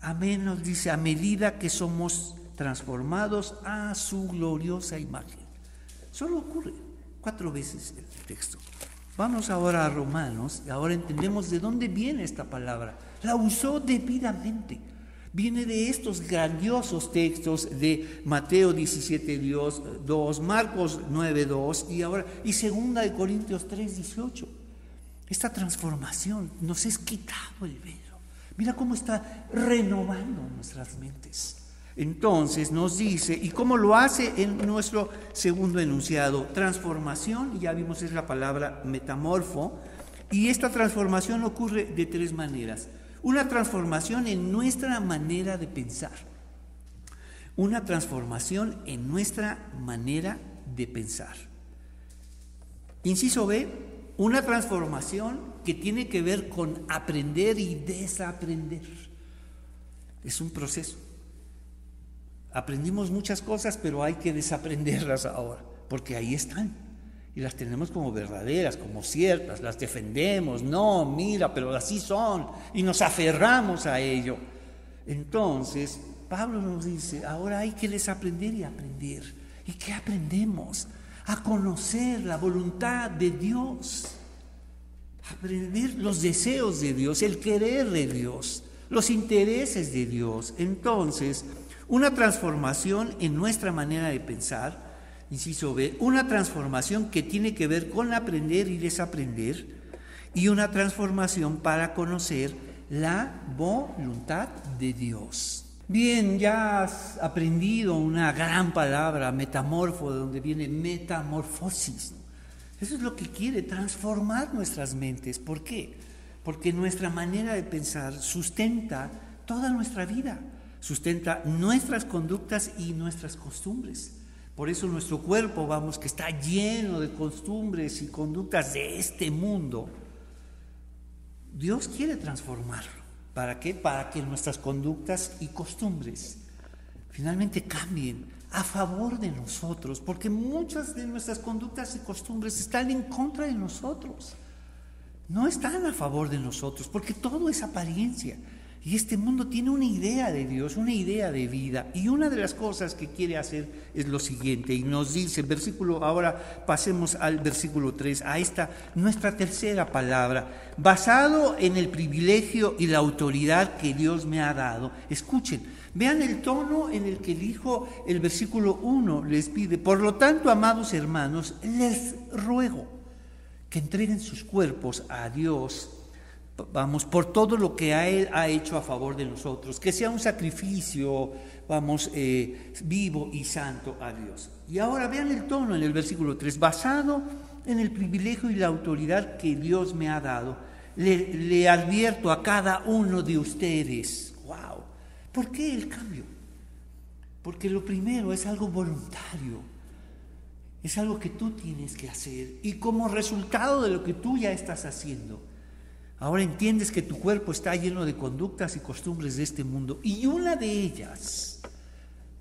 Amén nos dice, a medida que somos transformados a su gloriosa imagen. Solo ocurre cuatro veces el texto. Vamos ahora a Romanos y ahora entendemos de dónde viene esta palabra. La usó debidamente viene de estos grandiosos textos de Mateo 17, 2, Marcos 9, 2 y ahora y segunda de Corintios 3, 18. Esta transformación nos es quitado el velo. Mira cómo está renovando nuestras mentes. Entonces nos dice, ¿y cómo lo hace en nuestro segundo enunciado? Transformación, ya vimos es la palabra metamorfo, y esta transformación ocurre de tres maneras una transformación en nuestra manera de pensar, una transformación en nuestra manera de pensar. Inciso B, una transformación que tiene que ver con aprender y desaprender. Es un proceso. Aprendimos muchas cosas, pero hay que desaprenderlas ahora, porque ahí están y las tenemos como verdaderas, como ciertas, las defendemos, no, mira, pero así son, y nos aferramos a ello. Entonces, Pablo nos dice, ahora hay que desaprender y aprender. ¿Y qué aprendemos? A conocer la voluntad de Dios, aprender los deseos de Dios, el querer de Dios, los intereses de Dios. Entonces, una transformación en nuestra manera de pensar, inciso B, una transformación que tiene que ver con aprender y desaprender y una transformación para conocer la voluntad de Dios. Bien, ya has aprendido una gran palabra, metamorfo, de donde viene metamorfosis. Eso es lo que quiere, transformar nuestras mentes. ¿Por qué? Porque nuestra manera de pensar sustenta toda nuestra vida, sustenta nuestras conductas y nuestras costumbres. Por eso nuestro cuerpo, vamos, que está lleno de costumbres y conductas de este mundo, Dios quiere transformarlo. ¿Para qué? Para que nuestras conductas y costumbres finalmente cambien a favor de nosotros, porque muchas de nuestras conductas y costumbres están en contra de nosotros. No están a favor de nosotros, porque todo es apariencia. Y este mundo tiene una idea de Dios, una idea de vida. Y una de las cosas que quiere hacer es lo siguiente. Y nos dice, versículo, ahora pasemos al versículo 3, a esta nuestra tercera palabra. Basado en el privilegio y la autoridad que Dios me ha dado. Escuchen, vean el tono en el que dijo el versículo 1, les pide. Por lo tanto, amados hermanos, les ruego que entreguen sus cuerpos a Dios vamos, por todo lo que Él ha hecho a favor de nosotros, que sea un sacrificio, vamos, eh, vivo y santo a Dios. Y ahora vean el tono en el versículo 3, basado en el privilegio y la autoridad que Dios me ha dado, le, le advierto a cada uno de ustedes, wow, ¿por qué el cambio? Porque lo primero es algo voluntario, es algo que tú tienes que hacer y como resultado de lo que tú ya estás haciendo, Ahora entiendes que tu cuerpo está lleno de conductas y costumbres de este mundo. Y una de ellas,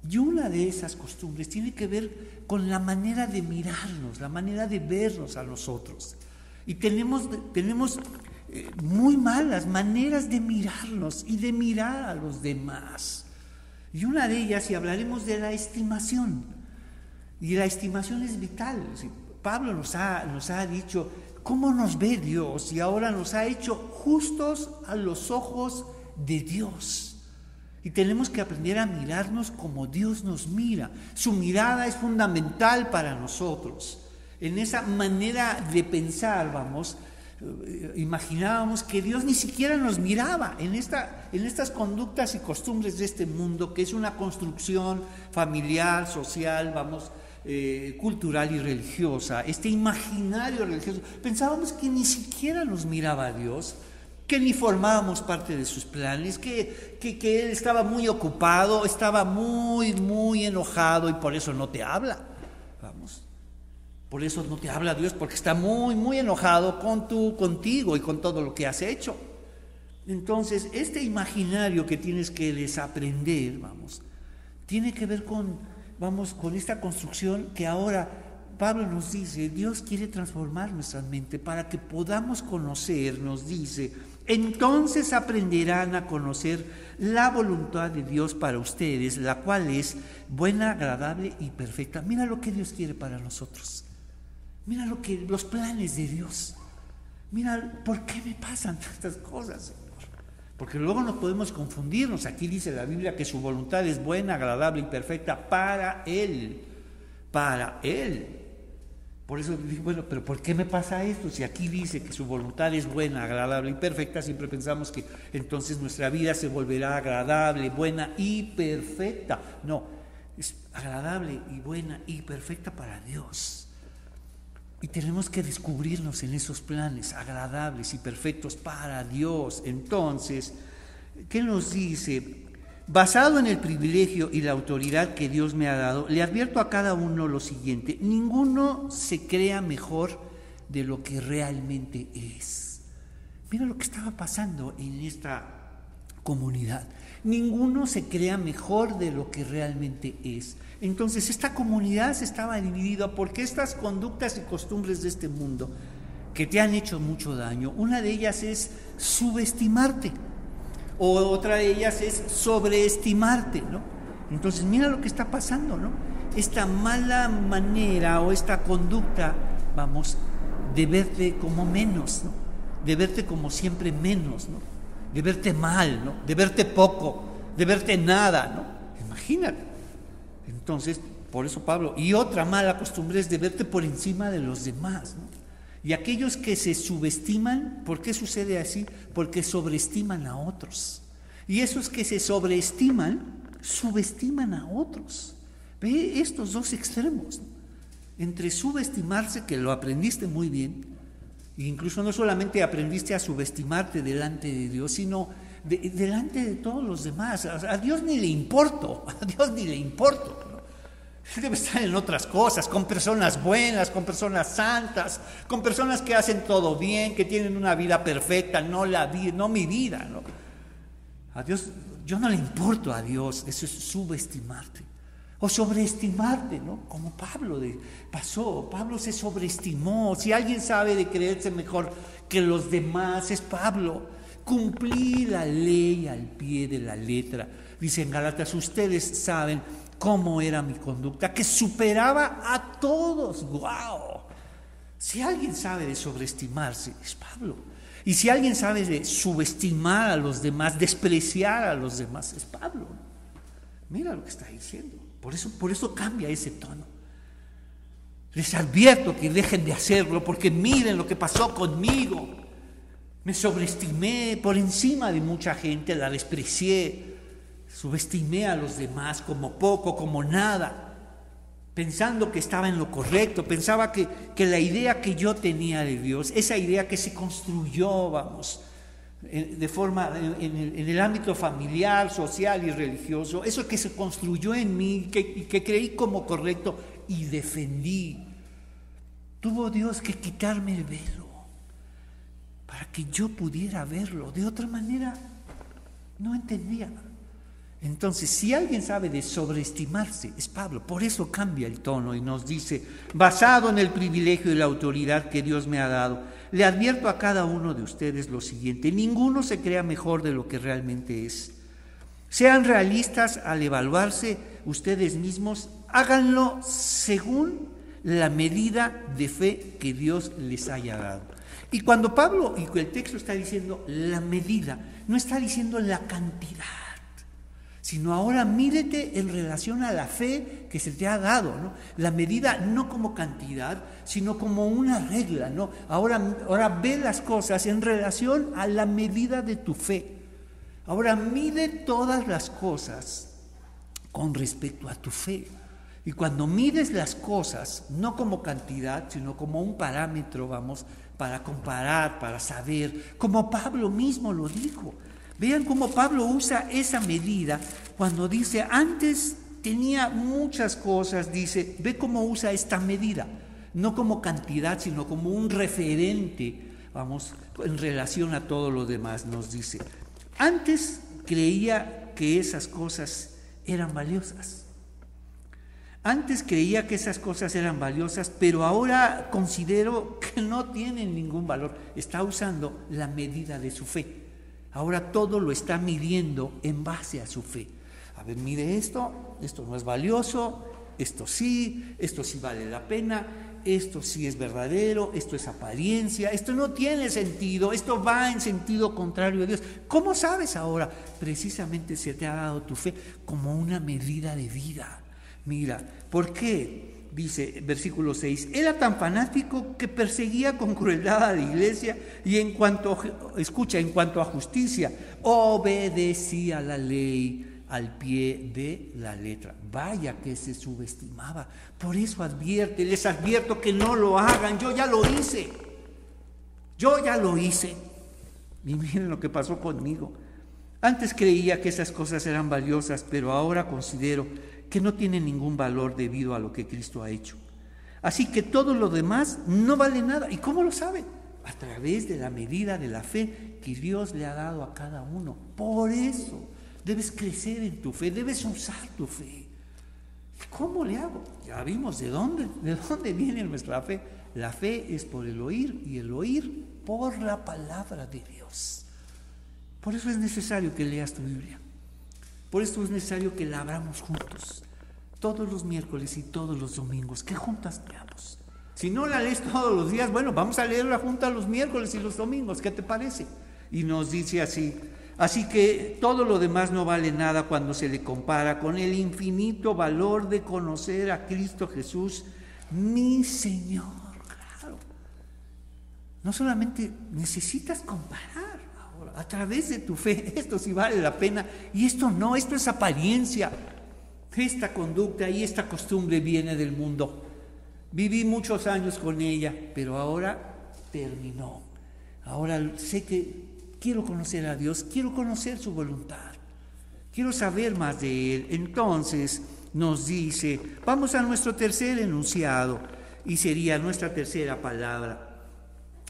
y una de esas costumbres tiene que ver con la manera de mirarnos, la manera de vernos a nosotros. Y tenemos, tenemos eh, muy malas maneras de mirarnos y de mirar a los demás. Y una de ellas, y hablaremos de la estimación, y la estimación es vital. Pablo nos ha, nos ha dicho, cómo nos ve Dios y ahora nos ha hecho justos a los ojos de Dios. Y tenemos que aprender a mirarnos como Dios nos mira. Su mirada es fundamental para nosotros. En esa manera de pensar, vamos, eh, imaginábamos que Dios ni siquiera nos miraba en, esta, en estas conductas y costumbres de este mundo, que es una construcción familiar, social, vamos, eh, cultural y religiosa, este imaginario religioso. Pensábamos que ni siquiera nos miraba a Dios, que ni formábamos parte de sus planes, que, que, Él estaba muy ocupado, estaba muy, muy enojado y por eso no te habla. Vamos. Por eso no te habla Dios, porque está muy, muy enojado con tu, contigo y con todo lo que has hecho. Entonces, este imaginario que tienes que desaprender, vamos, Tiene que ver con, vamos, con esta construcción que ahora Pablo nos dice, Dios quiere transformar nuestra mente para que podamos conocer, nos dice, entonces aprenderán a conocer la voluntad de Dios para ustedes, la cual es buena, agradable y perfecta. Mira lo que Dios quiere para nosotros. Mira lo que los planes de Dios. Mira, ¿por qué me pasan tantas cosas? Porque luego no podemos confundirnos. Aquí dice la Biblia que su voluntad es buena, agradable y perfecta para Él. Para Él. Por eso digo, bueno, pero ¿por qué me pasa esto? Si aquí dice que su voluntad es buena, agradable y perfecta, siempre pensamos que entonces nuestra vida se volverá agradable, buena y perfecta. No, es agradable y buena y perfecta para Dios. Y tenemos que descubrirnos en esos planes agradables y perfectos para Dios. Entonces, ¿qué nos dice? Basado en el privilegio y la autoridad que Dios me ha dado, le advierto a cada uno lo siguiente, ninguno se crea mejor de lo que realmente es. Mira lo que estaba pasando en esta comunidad. Ninguno se crea mejor de lo que realmente es. Entonces esta comunidad estaba dividida porque estas conductas y costumbres de este mundo que te han hecho mucho daño, una de ellas es subestimarte o otra de ellas es sobreestimarte, ¿no? Entonces mira lo que está pasando, ¿no? Esta mala manera o esta conducta, vamos, de verte como menos, ¿no? De verte como siempre menos, ¿no? De verte mal, ¿no? De verte poco, de verte nada, ¿no? Imagínate. Entonces, por eso Pablo, y otra mala costumbre es de verte por encima de los demás, ¿no? Y aquellos que se subestiman, ¿por qué sucede así? Porque sobreestiman a otros. Y esos que se sobreestiman, subestiman a otros. Ve estos dos extremos. Entre subestimarse, que lo aprendiste muy bien, e incluso no solamente aprendiste a subestimarte delante de Dios, sino delante de todos los demás. A Dios ni le importo, a Dios ni le importo. Debe estar en otras cosas, con personas buenas, con personas santas, con personas que hacen todo bien, que tienen una vida perfecta, no, la no mi vida. ¿no? A Dios, yo no le importo a Dios, eso es subestimarte. O sobreestimarte, ¿no? Como Pablo de, pasó, Pablo se sobreestimó. Si alguien sabe de creerse mejor que los demás, es Pablo. Cumplí la ley al pie de la letra. Dice en Galatas, ustedes saben cómo era mi conducta, que superaba a todos. ¡Wow! Si alguien sabe de sobreestimarse, es Pablo. Y si alguien sabe de subestimar a los demás, despreciar a los demás, es Pablo. Mira lo que está diciendo. Por eso, por eso cambia ese tono. Les advierto que dejen de hacerlo porque miren lo que pasó conmigo. Me sobreestimé por encima de mucha gente, la desprecié. Subestimé a los demás como poco, como nada, pensando que estaba en lo correcto, pensaba que, la idea que yo tenía de Dios, esa idea que se construyó, vamos, de forma en, el, ámbito familiar, social y religioso, eso que se construyó en mí que, y que creí como correcto y defendí, tuvo Dios que quitarme el velo para que yo pudiera verlo. De otra manera, no entendía. Entonces, si alguien sabe de sobreestimarse, es Pablo. Por eso cambia el tono y nos dice, basado en el privilegio y la autoridad que Dios me ha dado, le advierto a cada uno de ustedes lo siguiente, ninguno se crea mejor de lo que realmente es. Sean realistas al evaluarse ustedes mismos, háganlo según la medida de fe que Dios les haya dado. Y cuando Pablo, y el texto está diciendo la medida, no está diciendo la cantidad sino ahora mírete en relación a la fe que se te ha dado, ¿no? La medida no como cantidad, sino como una regla, ¿no? Ahora, ahora ve las cosas en relación a la medida de tu fe. Ahora mide todas las cosas con respecto a tu fe. Y cuando mides las cosas, no como cantidad, sino como un parámetro, vamos, para comparar, para saber, como Pablo mismo lo dijo, Vean cómo Pablo usa esa medida cuando dice, antes tenía muchas cosas, dice, ve cómo usa esta medida, no como cantidad, sino como un referente, vamos, en relación a todo lo demás, nos dice. Antes creía que esas cosas eran valiosas. Antes creía que esas cosas eran valiosas, pero ahora considero que no tienen ningún valor. Está usando la medida de su fe. Ahora todo lo está midiendo en base a su fe. A ver, mire esto, esto no es valioso, esto sí, esto sí vale la pena, esto sí es verdadero, esto es apariencia, esto no tiene sentido, esto va en sentido contrario a Dios. ¿Cómo sabes ahora? Precisamente se te ha dado tu fe como una medida de vida. Mira, ¿por qué? Dice versículo 6, era tan fanático que perseguía con crueldad a la iglesia y en cuanto, escucha, en cuanto a justicia, obedecía la ley al pie de la letra. Vaya que se subestimaba. Por eso advierte, les advierto que no lo hagan. Yo ya lo hice. Yo ya lo hice. Y miren lo que pasó conmigo. Antes creía que esas cosas eran valiosas, pero ahora considero que no tienen ningún valor debido a lo que Cristo ha hecho. Así que todo lo demás no vale nada. ¿Y cómo lo saben? A través de la medida de la fe que Dios le ha dado a cada uno. Por eso Debes crecer en tu fe, debes usar tu fe. ¿Cómo le hago? Ya vimos de dónde, de dónde viene nuestra fe. La fe es por el oír y el oír por la palabra de Dios. Por eso es necesario que leas tu Biblia. Por eso es necesario que la abramos juntos. Todos los miércoles y todos los domingos, que juntas leamos. Si no la lees todos los días, bueno, vamos a leerla juntas los miércoles y los domingos. ¿Qué te parece? Y nos dice así, Así que todo lo demás no vale nada cuando se le compara con el infinito valor de conocer a Cristo Jesús, mi Señor. Claro. No solamente necesitas comparar ahora, a través de tu fe, esto sí vale la pena y esto no, esto es apariencia. Esta conducta y esta costumbre viene del mundo. Viví muchos años con ella, pero ahora terminó. Ahora sé que quiero conocer a Dios, quiero conocer su voluntad, quiero saber más de Él. Entonces nos dice, vamos a nuestro tercer enunciado y sería nuestra tercera palabra.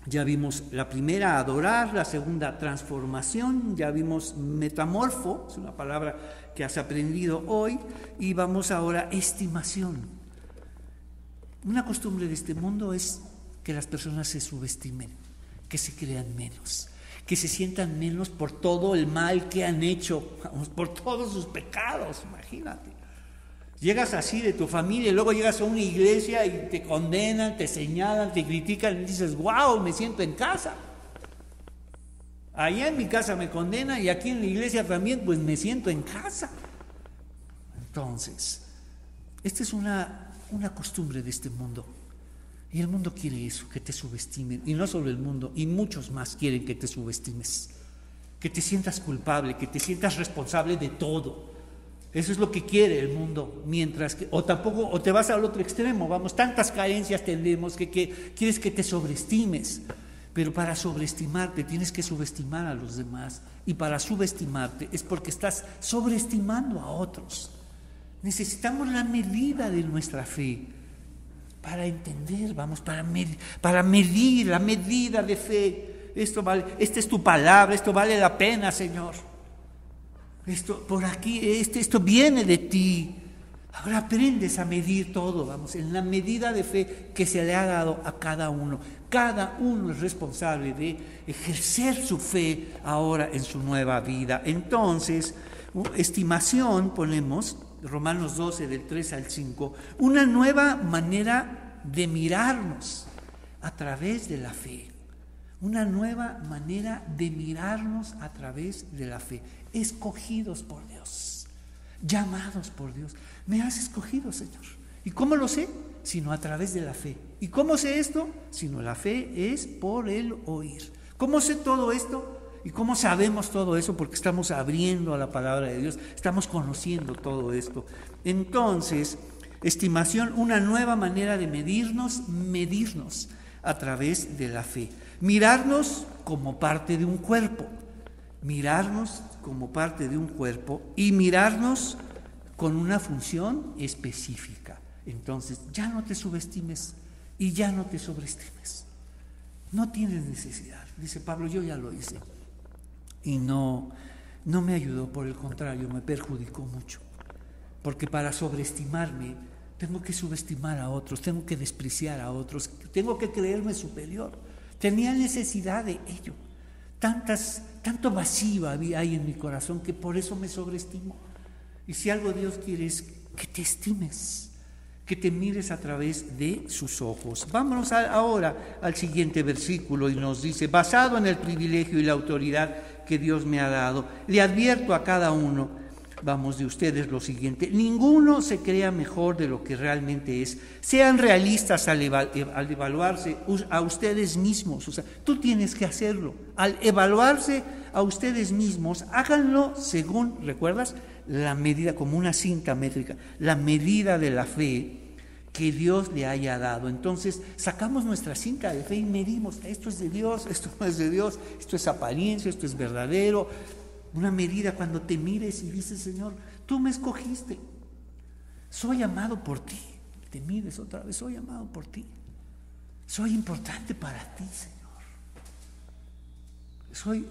Ya vimos la primera, adorar, la segunda, transformación, ya vimos metamorfo, es una palabra que has aprendido hoy, y vamos ahora, estimación. Una costumbre de este mundo es que las personas se subestimen, que se crean menos que se sientan menos por todo el mal que han hecho, por todos sus pecados, imagínate. Llegas así de tu familia y luego llegas a una iglesia y te condenan, te señalan, te critican y dices, wow, me siento en casa. Allá en mi casa me condenan y aquí en la iglesia también, pues me siento en casa. Entonces, esta es una, una costumbre de este mundo. Y el mundo quiere eso, que te subestimen. Y no solo el mundo, y muchos más quieren que te subestimes. Que te sientas culpable, que te sientas responsable de todo. Eso es lo que quiere el mundo, mientras que, o tampoco, o te vas al otro extremo, vamos, tantas carencias tenemos que, que quieres que te sobreestimes, pero para sobreestimarte tienes que subestimar a los demás, y para subestimarte es porque estás sobreestimando a otros. Necesitamos la medida de nuestra fe, para entender, vamos, para, medir, para medir la medida de fe. Esto vale, esta es tu palabra, esto vale la pena, Señor. Esto por aquí, este, esto viene de ti. Ahora aprendes a medir todo, vamos, en la medida de fe que se le ha dado a cada uno. Cada uno es responsable de ejercer su fe ahora en su nueva vida. Entonces, estimación ponemos Romanos 12, del 3 al 5, una nueva manera de mirarnos a través de la fe. Una nueva manera de mirarnos a través de la fe. Escogidos por Dios, llamados por Dios. Me has escogido, Señor. ¿Y cómo lo sé? Sino a través de la fe. ¿Y cómo sé esto? Sino la fe es por el oír. ¿Cómo sé todo esto? ¿Y cómo sabemos todo eso? Porque estamos abriendo a la palabra de Dios, estamos conociendo todo esto. Entonces, estimación, una nueva manera de medirnos, medirnos a través de la fe. Mirarnos como parte de un cuerpo, mirarnos como parte de un cuerpo y mirarnos con una función específica. Entonces, ya no te subestimes y ya no te sobreestimes. No tienes necesidad. Dice Pablo, yo ya lo hice y no, no me ayudó, por el contrario, me perjudicó mucho. porque para sobreestimarme tengo que subestimar a otros, tengo que despreciar a otros, tengo que creerme superior. Tenía necesidad de ello. Tantas, tanto vacío ahí en mi corazón que por eso me sobreestimo. Y si algo Dios quiere es que te estimes, que te mires a través de sus ojos. Vámonos ahora al siguiente versículo y nos dice, basado en el privilegio y la autoridad que Dios me ha dado, le advierto a cada uno, vamos, de ustedes lo siguiente. Ninguno se crea mejor de lo que realmente es. Sean realistas al, evaluarse a ustedes mismos. O sea, tú tienes que hacerlo. Al evaluarse a ustedes mismos, háganlo según, ¿recuerdas? La medida, como una cinta métrica, la medida de la fe que Dios le haya dado. Entonces sacamos nuestra cinta de fe y medimos, esto es de Dios, esto no es de Dios, esto es apariencia, esto es verdadero, una medida cuando te mires y dices, Señor, tú me escogiste. Soy amado por ti. Te mires otra vez, soy amado por ti. Soy importante para ti, Señor. Soy,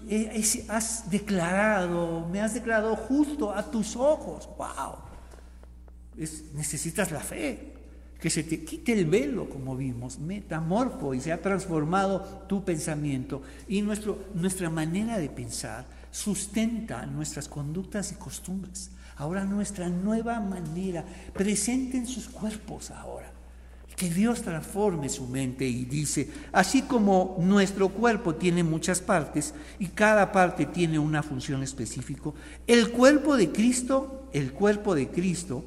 has declarado, me has declarado justo a tus ojos. ¡Wow! necesitas la fe, que se te quite el velo, como vimos, metamorfo y se ha transformado tu pensamiento y nuestro, nuestra manera de pensar sustenta nuestras conductas y costumbres. Ahora nuestra nueva manera, presente en sus cuerpos ahora. Que Dios transforme su mente y dice, así como nuestro cuerpo tiene muchas partes y cada parte tiene una función específica, el cuerpo de Cristo, el cuerpo de Cristo,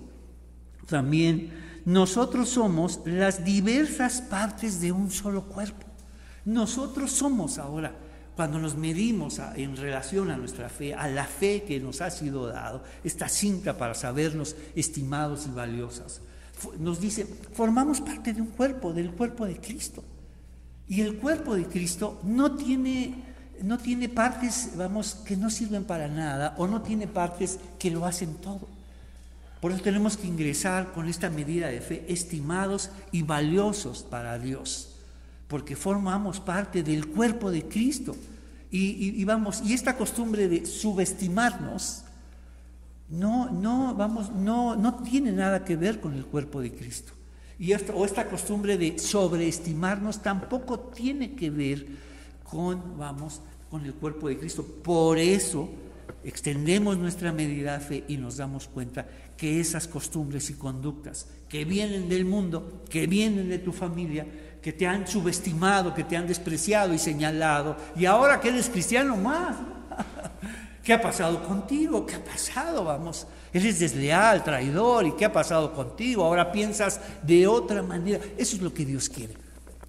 también nosotros somos las diversas partes de un solo cuerpo. Nosotros somos ahora cuando nos medimos en relación a nuestra fe, a la fe que nos ha sido dado, esta cinta para sabernos estimados y valiosas, nos dice, formamos parte de un cuerpo, del cuerpo de Cristo. Y el cuerpo de Cristo no tiene, no tiene partes, vamos, que no sirven para nada o no tiene partes que lo hacen todo. Por eso tenemos que ingresar con esta medida de fe, estimados y valiosos para Dios porque formamos parte del cuerpo de Cristo. Y, vamos, y esta costumbre de subestimarnos no, no, vamos, no, no tiene nada que ver con el cuerpo de Cristo. Y o esta costumbre de sobreestimarnos tampoco tiene que ver con, vamos, con el cuerpo de Cristo. Por eso extendemos nuestra medida de fe y nos damos cuenta que esas costumbres y conductas que vienen del mundo, que vienen de tu familia, que te han subestimado, que te han despreciado y señalado, y ahora que eres cristiano más. ¿Qué ha pasado contigo? ¿Qué ha pasado? Vamos, eres desleal, traidor, ¿y qué ha pasado contigo? Ahora piensas de otra manera. Eso es lo que Dios quiere.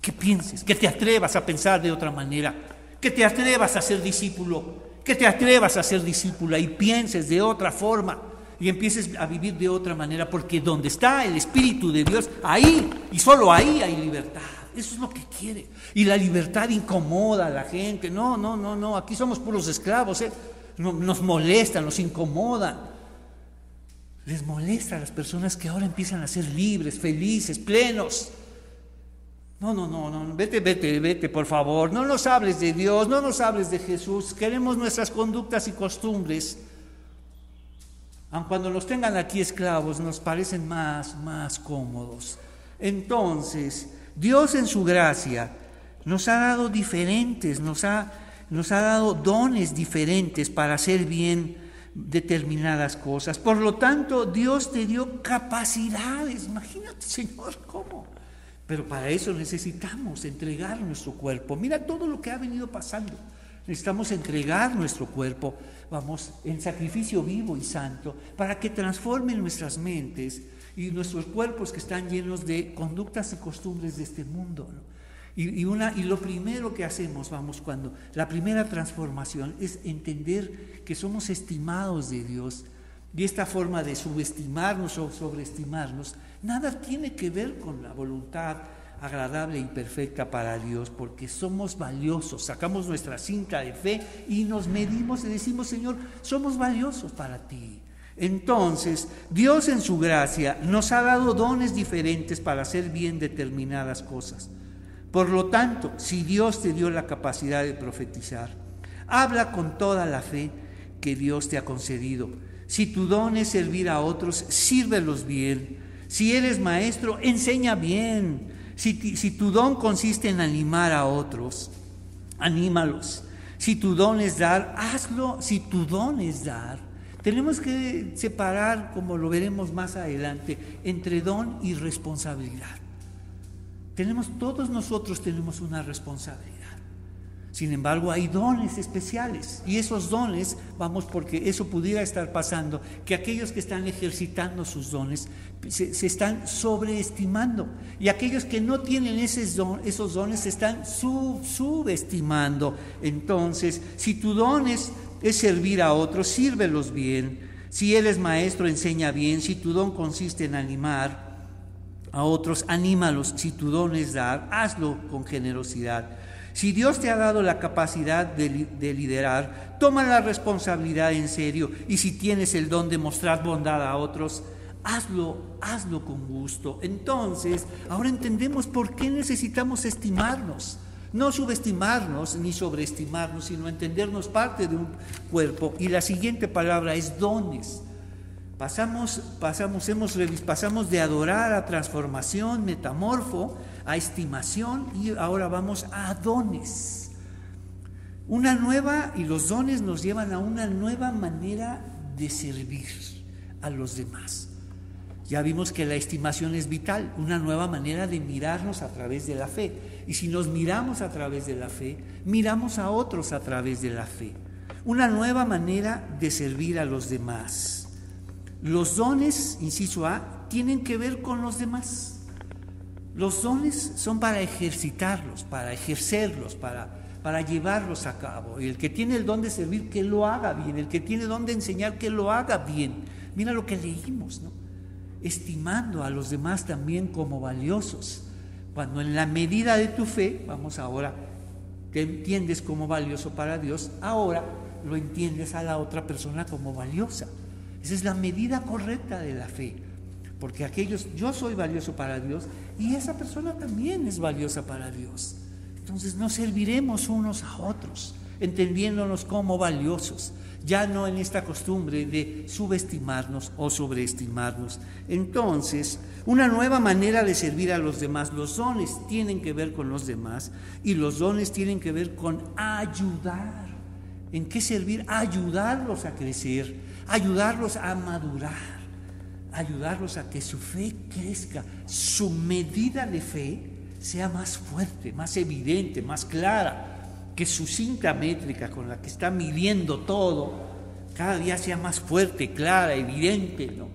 Que pienses, que te atrevas a pensar de otra manera, que te atrevas a ser discípulo, que te atrevas a ser discípula y pienses de otra forma y empieces a vivir de otra manera, porque donde está el Espíritu de Dios, ahí y solo ahí hay libertad. Eso es lo que quiere. Y la libertad incomoda a la gente. No, no, no, no. Aquí somos puros esclavos. ¿eh? Nos molestan, nos incomodan. Les molesta a las personas que ahora empiezan a ser libres, felices, plenos. No, no, no, no, vete, vete, vete, por favor. No nos hables de Dios, no nos hables de Jesús. Queremos nuestras conductas y costumbres. Aun cuando nos tengan aquí esclavos, nos parecen más, más cómodos. Entonces, Dios en su gracia nos ha dado diferentes, nos ha, nos ha dado dones diferentes para hacer bien determinadas cosas. Por lo tanto, Dios te dio capacidades. Imagínate, Señor, ¿cómo? Pero para eso necesitamos entregar nuestro cuerpo. Mira todo lo que ha venido pasando. Necesitamos entregar nuestro cuerpo, vamos, en sacrificio vivo y santo, para que transformen nuestras mentes y nuestros cuerpos que están llenos de conductas y costumbres de este mundo. Y, una, y lo primero que hacemos, vamos, cuando la primera transformación es entender que somos estimados de Dios. Y esta forma de subestimarnos o sobreestimarnos, nada tiene que ver con la voluntad agradable y perfecta para Dios, porque somos valiosos, sacamos nuestra cinta de fe y nos medimos y decimos, Señor, somos valiosos para ti. Entonces, Dios en su gracia nos ha dado dones diferentes para hacer bien determinadas cosas. Por lo tanto, si Dios te dio la capacidad de profetizar, habla con toda la fe que Dios te ha concedido. Si tu don es servir a otros, sírvelos bien. Si eres maestro, enseña bien. Si, tu don consiste en animar a otros, anímalos. Si tu don es dar, hazlo. Si tu don es dar, tenemos que separar, como lo veremos más adelante, entre don y responsabilidad. Tenemos, todos nosotros tenemos una responsabilidad. Sin embargo, hay dones especiales y esos dones, vamos, porque eso pudiera estar pasando, que aquellos que están ejercitando sus dones se, están sobreestimando y aquellos que no tienen esos, dones se están subestimando. Entonces, si tu don es, es servir a otros, sírvelos bien. Si eres maestro, enseña bien. Si tu don consiste en animar a otros, anímalos. Si tu don es dar, hazlo con generosidad. Si Dios te ha dado la capacidad de, liderar, toma la responsabilidad en serio y si tienes el don de mostrar bondad a otros, hazlo, hazlo con gusto. Entonces, ahora entendemos por qué necesitamos estimarnos. No subestimarnos ni sobreestimarnos, sino entendernos parte de un cuerpo. Y la siguiente palabra es dones. Pasamos, pasamos, hemos, pasamos de adorar a transformación, metamorfo, a estimación y ahora vamos a dones. Una nueva, y los dones nos llevan a una nueva manera de servir a los demás. Ya vimos que la estimación es vital, una nueva manera de mirarnos a través de la fe. Y si nos miramos a través de la fe, miramos a otros a través de la fe. Una nueva manera de servir a los demás. Los dones, inciso A, tienen que ver con los demás. Los dones son para ejercitarlos, para ejercerlos, para, para llevarlos a cabo. Y el que tiene el don de servir, que lo haga bien. El que tiene el don de enseñar, que lo haga bien. Mira lo que leímos, ¿no? Estimando a los demás también como valiosos. Cuando en la medida de tu fe, vamos ahora, te entiendes como valioso para Dios, ahora lo entiendes a la otra persona como valiosa. Esa es la medida correcta de la fe. Porque aquellos, yo soy valioso para Dios y esa persona también es valiosa para Dios. Entonces nos serviremos unos a otros, entendiéndonos como valiosos, ya no en esta costumbre de subestimarnos o sobreestimarnos. Entonces, una nueva manera de servir a los demás, los dones tienen que ver con los demás y los dones tienen que ver con ayudar. ¿En qué servir? Ayudarlos a crecer, ayudarlos a madurar ayudarlos a que su fe crezca, su medida de fe sea más fuerte, más evidente, más clara, que su cinta métrica con la que está midiendo todo. Cada día sea más fuerte, clara, evidente, ¿no?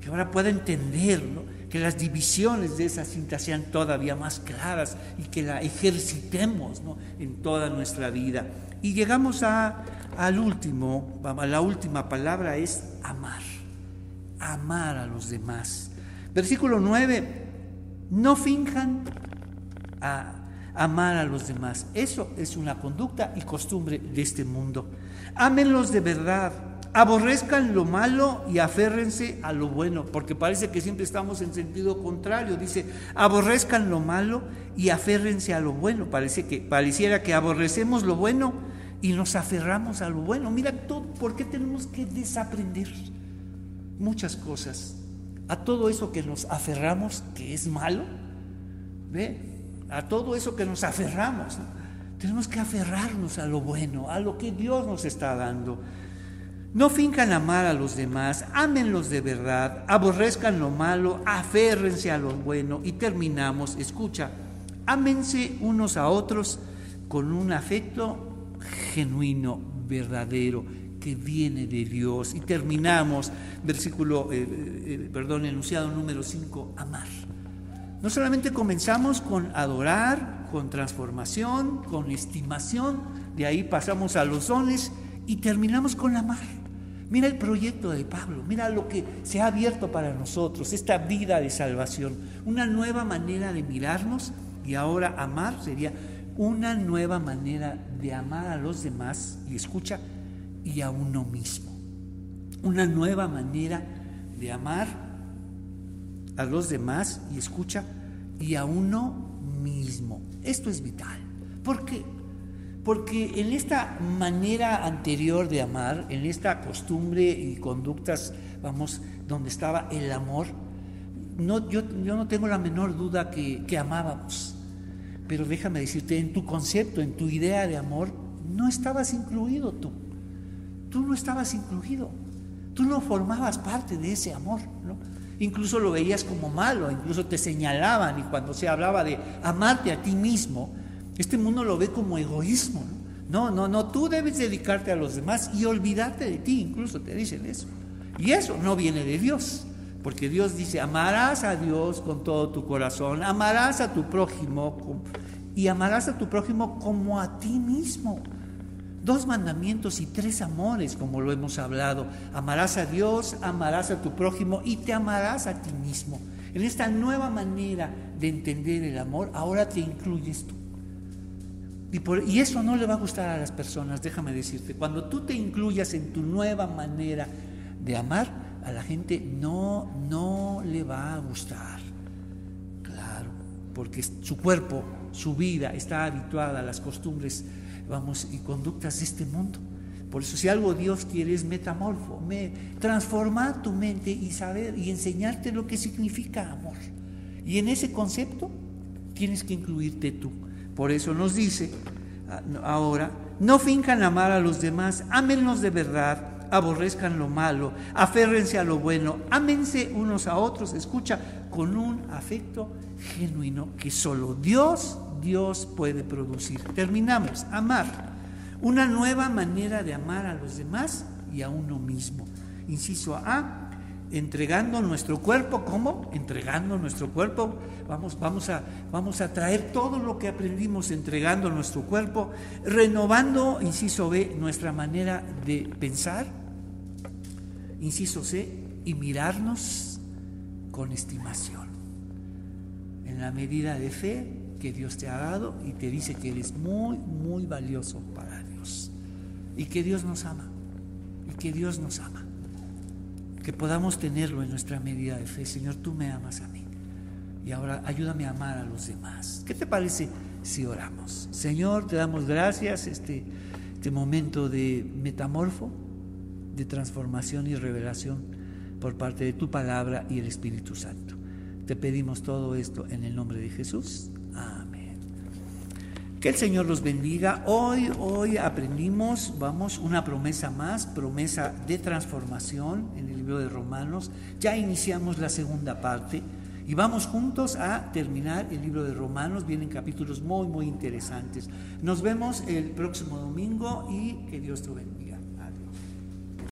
que ahora pueda entender, que las divisiones de esa cinta sean todavía más claras y que la ejercitemos en toda nuestra vida. Y llegamos a, al último, la última palabra es amar amar a los demás. Versículo 9, no finjan a amar a los demás. Eso es una conducta y costumbre de este mundo. Ámenlos de verdad, aborrezcan lo malo y aférrense a lo bueno, porque parece que siempre estamos en sentido contrario. Dice, aborrezcan lo malo y aférrense a lo bueno. Parece que pareciera que aborrecemos lo bueno y nos aferramos a lo bueno. Mira todo, ¿por qué tenemos que desaprender? Muchas cosas, a todo eso que nos aferramos, que es malo, ¿ve? A todo eso que nos aferramos. Tenemos que aferrarnos a lo bueno, a lo que Dios nos está dando. No fincan amar a los demás, ámenlos de verdad, aborrezcan lo malo, aférrense a lo bueno y terminamos, escucha, ámense unos a otros con un afecto genuino, verdadero que viene de Dios. Y terminamos, versículo, eh, eh, perdón, enunciado número 5, amar. No solamente comenzamos con adorar, con transformación, con estimación, de ahí pasamos a los dones y terminamos con amar. Mira el proyecto de Pablo, mira lo que se ha abierto para nosotros, esta vida de salvación, una nueva manera de mirarnos y ahora amar sería una nueva manera de amar a los demás y escucha, y a uno mismo. Una nueva manera de amar a los demás y escucha y a uno mismo. Esto es vital. ¿Por qué? Porque en esta manera anterior de amar, en esta costumbre y conductas, vamos, donde estaba el amor, no, yo, yo no tengo la menor duda que, que amábamos. Pero déjame decirte, en tu concepto, en tu idea de amor, no estabas incluido tú. Tú no estabas incluido. Tú no formabas parte de ese amor, ¿no? Incluso lo veías como malo, incluso te señalaban y cuando se hablaba de amarte a ti mismo, este mundo lo ve como egoísmo. No, no, no, tú debes dedicarte a los demás y olvidarte de ti, incluso te dicen eso. Y eso no viene de Dios, porque Dios dice, amarás a Dios con todo tu corazón, amarás a tu prójimo y amarás a tu prójimo como a ti mismo. Dos mandamientos y tres amores, como lo hemos hablado. Amarás a Dios, amarás a tu prójimo y te amarás a ti mismo. En esta nueva manera de entender el amor, ahora te incluyes tú. Y, y, eso no le va a gustar a las personas, déjame decirte. Cuando tú te incluyas en tu nueva manera de amar, a la gente no, no le va a gustar. Claro, porque su cuerpo, su vida está habituada a las costumbres vamos, y conductas de este mundo. Por eso si algo Dios quiere es metamorfo, me, transformar tu mente y saber y enseñarte lo que significa amor. Y en ese concepto tienes que incluirte tú. Por eso nos dice ah, ahora, no finjan amar a los demás, ámenlos de verdad, aborrezcan lo malo, aférrense a lo bueno, ámense unos a otros, escucha, con un afecto genuino que solo Dios Dios puede producir. Terminamos, amar. Una nueva manera de amar a los demás y a uno mismo. Inciso A, entregando nuestro cuerpo, ¿cómo? Entregando nuestro cuerpo. Vamos, vamos, a, vamos a traer todo lo que aprendimos entregando nuestro cuerpo, renovando, inciso B, nuestra manera de pensar. Inciso C, y mirarnos con estimación. En la medida de fe, que Dios te ha dado y te dice que eres muy, muy valioso para Dios. Y que Dios nos ama. Y que Dios nos ama. Que podamos tenerlo en nuestra medida de fe. Señor, tú me amas a mí. Y ahora ayúdame a amar a los demás. ¿Qué te parece si oramos? Señor, te damos gracias este, este momento de metamorfo, de transformación y revelación por parte de tu palabra y el Espíritu Santo. Te pedimos todo esto en el nombre de Jesús. Amén. Que el Señor los bendiga. Hoy, hoy aprendimos, vamos, una promesa más, promesa de transformación en el libro de Romanos. Ya iniciamos la segunda parte y vamos juntos a terminar el libro de Romanos. Vienen capítulos muy, muy interesantes. Nos vemos el próximo domingo y que Dios te bendiga.